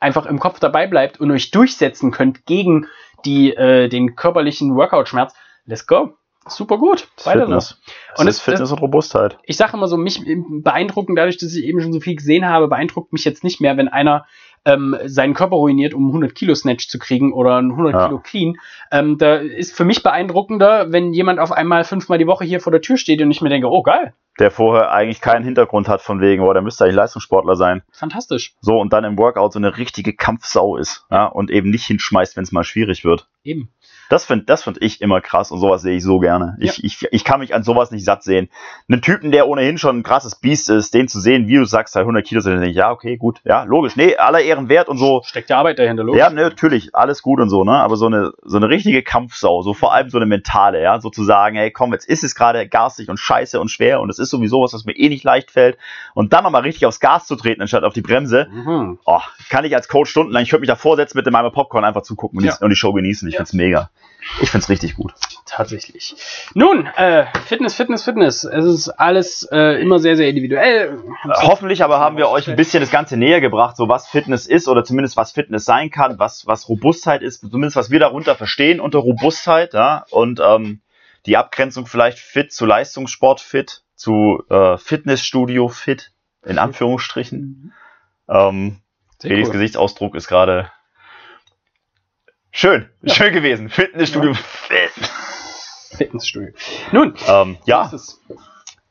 einfach im Kopf dabei bleibt und euch durchsetzen könnt gegen die, äh, den körperlichen Workout-Schmerz, let's go. Super gut. Weiter. Fitness. Und Und es- ist Fitness und Robustheit. Ich sage immer so, mich beeindrucken, dadurch, dass ich eben schon so viel gesehen habe, beeindruckt mich jetzt nicht mehr, wenn einer ähm, seinen Körper ruiniert, um 100 Kilo Snatch zu kriegen oder ein 100 Ja. Kilo Clean. Ähm, da ist für mich beeindruckender, wenn jemand auf einmal fünfmal die Woche hier vor der Tür steht und ich mir denke, oh geil, Der vorher eigentlich keinen Hintergrund hat von wegen, oh, der müsste eigentlich Leistungssportler sein. fantastisch. So, und dann im Workout so eine richtige Kampfsau ist. Ja, und eben nicht hinschmeißt, wenn es mal schwierig wird. Eben. Das finde das find ich immer krass und sowas sehe ich so gerne. Ich, ich, ich kann mich an sowas nicht satt sehen. Einen Typen, der ohnehin schon ein krasses Biest ist, den zu sehen, wie du sagst, halt 100 Kilo sind, dann denke ich, ja, okay, gut, ja, logisch. Nee, aller Ehren wert und so. Steckt der Arbeit dahinter, logisch. Ja, ne, natürlich, alles gut und so, ne? Aber so eine, so eine richtige Kampfsau, so vor allem so eine mentale, ja, sozusagen, hey, komm, jetzt ist es gerade garstig und scheiße und schwer und es ist sowieso was, was mir eh nicht leicht fällt. Und dann nochmal richtig aufs Gas zu treten, anstatt auf die Bremse, Mhm. oh, kann ich als Coach stundenlang, ich würde mich da vorsetzen mit meinem Popcorn einfach zugucken und, Ja. die, und die Show genießen. Ich Ja. find's mega. Ich find's richtig gut. Tatsächlich. Nun, äh, Fitness, Fitness, Fitness. Es ist alles äh, immer sehr, sehr individuell. Äh, Hoffentlich aber haben wir euch ein bisschen das Ganze näher gebracht, so was Fitness ist oder zumindest was Fitness sein kann, was, was Robustheit ist, zumindest was wir darunter verstehen unter Robustheit, ja, und ähm, die Abgrenzung vielleicht fit zu Leistungssport fit, zu äh, Fitnessstudio fit, in Anführungsstrichen. Ähm, Sehr Felix cool. Gesichtsausdruck ist gerade schön, schön gewesen. Fitnessstudio fit. Fitnessstudio. Nun, Ähm, ja,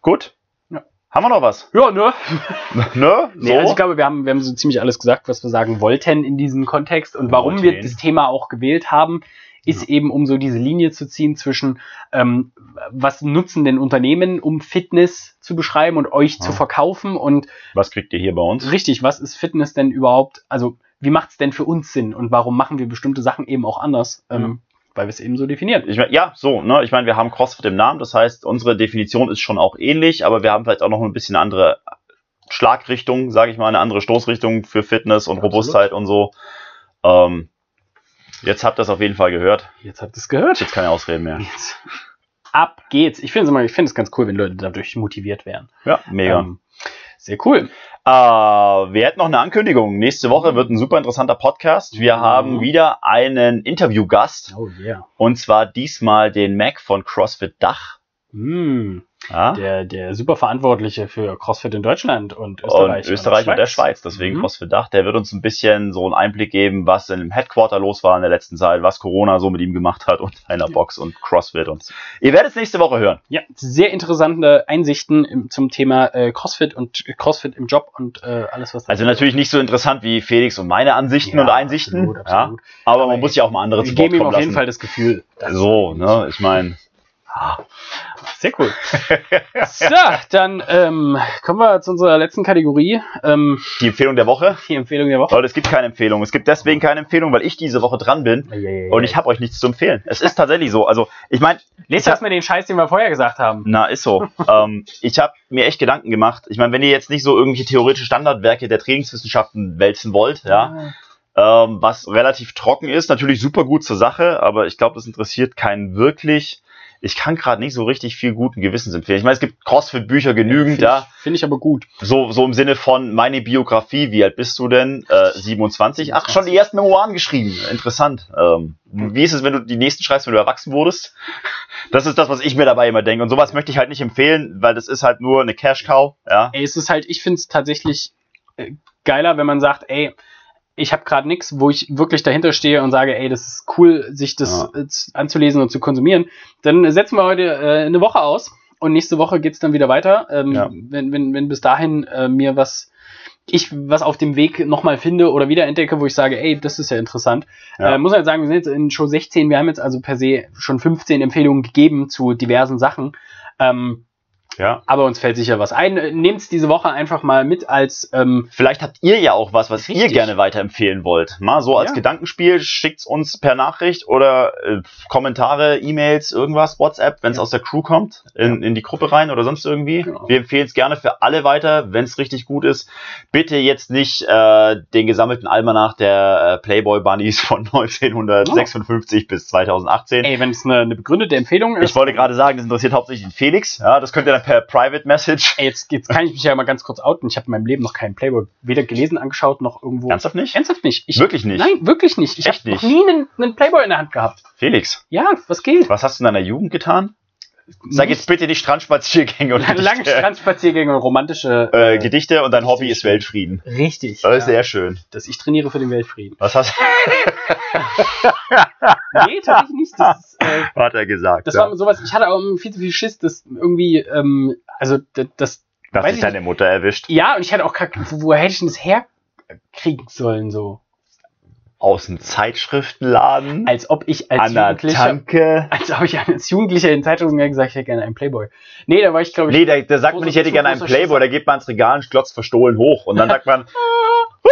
gut. Ja. Haben wir noch was? Ja, ne? [laughs] ne? [laughs] Nee, also ich glaube, wir haben, wir haben so ziemlich alles gesagt, was wir sagen wollten in diesem Kontext. Und warum wir Wollten. das Thema auch gewählt haben, ist eben, um so diese Linie zu ziehen zwischen, ähm, was nutzen denn Unternehmen, um Fitness zu beschreiben und euch Ja. zu verkaufen und was kriegt ihr hier bei uns? richtig, was ist Fitness denn überhaupt? Also, wie macht es denn für uns Sinn und warum machen wir bestimmte Sachen eben auch anders? Ähm, weil wir es eben so definieren. Ich mein, ja, so, ne? Ich meine, wir haben CrossFit im Namen, das heißt, unsere Definition ist schon auch ähnlich, aber wir haben vielleicht auch noch ein bisschen andere Schlagrichtung, sage ich mal, eine andere Stoßrichtung für Fitness und Absolut. Robustheit und so. Ähm, jetzt habt ihr es auf jeden Fall gehört. Jetzt habt ihr es gehört. Jetzt keine Ausreden mehr. Jetzt. Ab geht's. Ich finde es immer, ich finde es ganz cool, wenn Leute dadurch motiviert werden. Ja, mega. Ähm, sehr cool. Äh, wir hätten noch eine Ankündigung. Nächste Woche wird ein super interessanter Podcast. Wir Mhm. haben wieder einen Interviewgast Oh yeah. und zwar diesmal den Mac von CrossFit Dach. Mm, Ja? der, der super Verantwortliche für CrossFit in Deutschland und und Österreich. Österreich und der Schweiz, deswegen Mhm. CrossFit Dach. Der wird uns ein bisschen so einen Einblick geben, was in dem Headquarter los war in der letzten Zeit, was Corona so mit ihm gemacht hat und seiner Ja. Box und CrossFit und ihr werdet es nächste Woche hören. Ja, sehr interessante Einsichten im, zum Thema äh, CrossFit und CrossFit im Job und äh, alles, was Also natürlich nicht so interessant wie Felix und meine Ansichten Ja, und Einsichten, absolut, absolut. Ja, aber, Aber man muss ja auch mal andere zu Wort geben ihm kommen auf jeden lassen. Fall das Gefühl. So, ne, ich meine, Sehr cool. so, dann ähm, kommen wir zu unserer letzten Kategorie. Ähm, die Empfehlung der Woche. die Empfehlung der Woche. Leute, es gibt keine Empfehlung. Es gibt deswegen keine Empfehlung, weil ich diese Woche dran bin und ich habe euch nichts zu empfehlen. Es ist tatsächlich so. Also, ich meine, Lest erstmal den Scheiß, den wir vorher gesagt haben. Na, ist so. [laughs] ähm, ich habe mir echt Gedanken gemacht. Ich meine, wenn ihr jetzt nicht so irgendwelche theoretische Standardwerke der Trainingswissenschaften wälzen wollt, ja, ähm, was relativ trocken ist, natürlich super gut zur Sache, aber ich glaube, das interessiert keinen wirklich. Ich kann gerade nicht so richtig viel guten Gewissens empfehlen. Ich meine, es gibt CrossFit-Bücher genügend, Finde ja. ich, find ich aber gut. So, so im Sinne von meine Biografie, wie alt bist du denn? Äh, 27. Ach, schon die ersten Memoiren geschrieben. Interessant. Ähm, wie ist es, wenn du die nächsten schreibst, wenn du erwachsen wurdest? Das ist das, was ich mir dabei immer denke. Und sowas möchte ich halt nicht empfehlen, weil das ist halt nur eine Cash-Cow. Ja. Ey, es ist halt, ich finde es tatsächlich äh, geiler, wenn man sagt, ey, ich habe gerade nichts, wo ich wirklich dahinter stehe und sage, ey, das ist cool, sich das äh, z- anzulesen und zu konsumieren. Dann setzen wir heute äh, eine Woche aus und nächste Woche geht's dann wieder weiter. Ähm, Ja. wenn, wenn, wenn bis dahin äh, mir was ich was auf dem Weg nochmal finde oder wiederentdecke, wo ich sage, ey, das ist ja interessant. Ja. Äh, muss halt sagen, wir sind jetzt in Show 16, wir haben jetzt also per se schon 15 Empfehlungen gegeben zu diversen Sachen. Ähm, Ja. aber uns fällt sicher was ein. Nehmt diese Woche einfach mal mit als ähm, Vielleicht habt ihr ja auch was, was ihr Richtig. gerne weiterempfehlen wollt. Mal so als Ja. Gedankenspiel, schickt's uns per Nachricht oder äh, Kommentare, E-Mails, irgendwas, WhatsApp, wenn es Ja. aus der Crew kommt, in, in die Gruppe rein oder sonst irgendwie. Genau. Wir empfehlen es gerne für alle weiter, wenn es richtig gut ist. Bitte jetzt nicht äh, den gesammelten Almanach der äh, Playboy Bunnies von [laughs] 1956 bis 2018. ey, wenn es eine, eine begründete Empfehlung ist. Ich wollte gerade sagen, das interessiert hauptsächlich den Felix. Ja, das könnt ihr dann per Private Message. Ey, jetzt, jetzt kann ich mich ja mal ganz kurz outen. Ich habe in meinem Leben noch keinen Playboy weder gelesen, angeschaut, noch irgendwo. Ernsthaft nicht? Ernsthaft nicht. Ich, Wirklich nicht? Nein, wirklich nicht. Ich habe noch nie einen, einen Playboy in der Hand gehabt. Felix, Ja, was geht? was hast du in deiner Jugend getan? Sag jetzt bitte nicht Strandspaziergänge und Lange Gedichte. Strandspaziergänge und romantische äh, Gedichte und dein Hobby Richtig. ist Weltfrieden. Richtig. Das ist ja, sehr schön. dass ich trainiere für den Weltfrieden. Was hast [laughs] [laughs] Nee, tatsächlich nicht. Das, äh, [laughs] hat er gesagt? das ja. war sowas, ich hatte auch viel zu viel Schiss, dass irgendwie, ähm, also das, das Dass weiß dich ich deine Mutter erwischt. ja, und ich hatte auch gar, wo, woher hätte ich denn das herkriegen sollen, so? Aus dem Zeitschriftenladen. Als ob ich als Jugendlicher, Tanke. als ob ich als Jugendlicher in Zeitungen gesagt, ich hätte gerne einen Playboy. Nee, da war ich, glaube ich, Nee, da, da sagt man ich hätte gerne einen Playboy, Schisser. da geht man ins Regal und glotzt verstohlen hoch. Und dann [laughs] sagt man,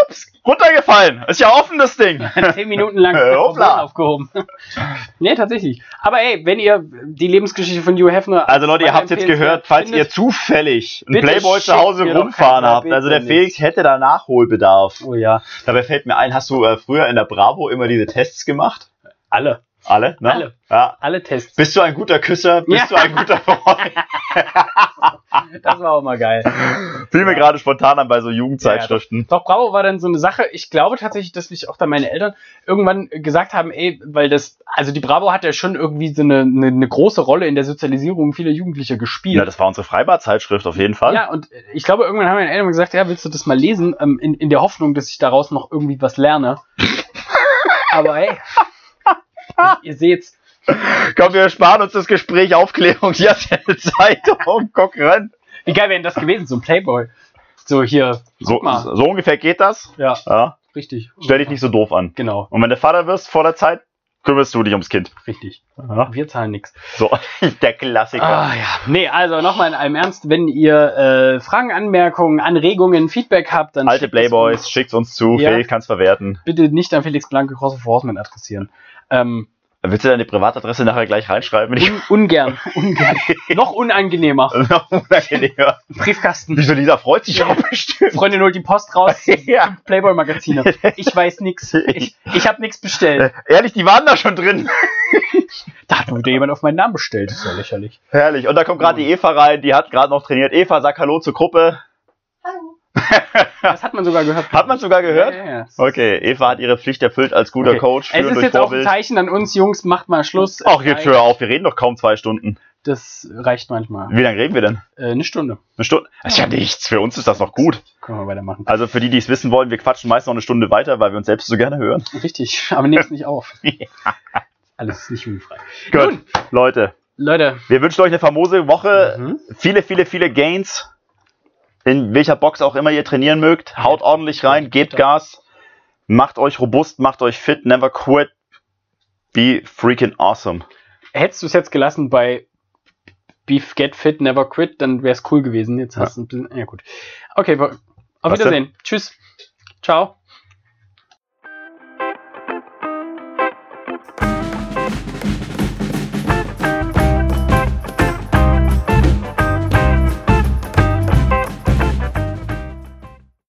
ups, runtergefallen. Ist ja offen, das Ding. [laughs] zehn Minuten lang [laughs] Äh, aufgehoben. nee, tatsächlich. Aber ey, wenn ihr die Lebensgeschichte von Hugh Hefner. Also Leute, ihr habt jetzt gehört, falls findet- ihr zufällig einen Playboy zu Hause rumfahren habt, also der Felix hätte da Nachholbedarf. Oh ja, Dabei fällt mir ein, hast du äh, früher in der Bravo immer diese Tests gemacht? alle. Alle, ne? Alle. Ja. Alle Tests. Bist du ein guter Küsser? [laughs] Bist Ja. du ein guter Freund? [laughs] Das war auch mal geil. Fiel mir gerade spontan an bei so Jugendzeitschriften. Doch, Bravo war dann so eine Sache. Ich glaube tatsächlich, dass mich auch dann meine Eltern irgendwann gesagt haben, ey, weil das, also die Bravo hat ja schon irgendwie so eine, eine, eine große Rolle in der Sozialisierung vieler Jugendlicher gespielt. Ja, das war unsere Freibad-Zeitschrift auf jeden Fall. Ja, und ich glaube, irgendwann haben meine Eltern gesagt, ja, willst du das mal lesen, ähm, in, in der Hoffnung, dass ich daraus noch irgendwie was lerne. Aber ey, [laughs] ihr seht's, Komm, wir sparen uns das Gespräch Aufklärung. Hier ist ja eine Zeitung. Guck ran. wie geil wäre denn das gewesen, so ein Playboy. So hier, So, so ungefähr geht das. Ja, Ja. richtig. Stell dich nicht so doof an. Genau, Und wenn du Vater wirst vor der Zeit, kümmerst du dich ums Kind. richtig. Ja. Wir zahlen nichts. So, [laughs] der Klassiker. Ah ja. Nee, also nochmal in allem Ernst, wenn ihr äh, Fragen, Anmerkungen, Anregungen, Feedback habt, dann Alte schickt es Playboys, uns schickt's uns zu. Ja. Felix kann's verwerten. bitte nicht an Felix Blanke Cross of Horseman adressieren. Ähm, Willst du deine Privatadresse nachher gleich reinschreiben? Ich un ungern, [laughs] ungern. Noch unangenehmer. [laughs] noch unangenehmer. Briefkasten. Wieso, Lisa freut sich auch bestimmt. Freundin holt die Post raus. [laughs] Ja. Playboy-Magazine. Ich weiß nix. Ich, ich habe nichts bestellt. Äh, Ehrlich, die waren da schon drin. Da hat wieder jemand auf meinen Namen bestellt. Das ist ja lächerlich. Herrlich. Und da kommt gerade die Eva rein, die hat gerade noch trainiert. Eva, sag Hallo zur Gruppe. [laughs] Das hat man sogar gehört. Hat man sogar gehört? Ja, ja, ja. Okay, Eva hat ihre Pflicht erfüllt als guter Okay. Coach. Es ist jetzt auch ein Vorbild. Zeichen an uns, Jungs, macht mal Schluss. Ach, jetzt hör auf, wir reden doch kaum zwei Stunden. Das reicht manchmal. Wie lange reden wir denn? Äh, eine Stunde. Eine Stunde? Das ist ja nichts. Für uns ist das noch gut. Können wir weitermachen. Also für die, die es wissen wollen, wir quatschen meist noch eine Stunde weiter, weil wir uns selbst so gerne hören. Richtig, [laughs] aber nehm's nicht auf. [laughs] Alles nicht jugendfrei. Gut, Nun, Leute, Leute. wir wünschen euch eine famose Woche. Mhm. Viele, viele, viele Gains. In welcher Box auch immer ihr trainieren mögt. Haut ordentlich rein, gebt Gas. Macht euch robust, macht euch fit, never quit. Be freaking awesome. Hättest du es jetzt gelassen bei Beef Get Fit Never Quit, dann wäre es cool gewesen. Jetzt hast du ein bisschen. Ja, gut. Okay, auf Was Wiedersehen. Tschüss. Ciao.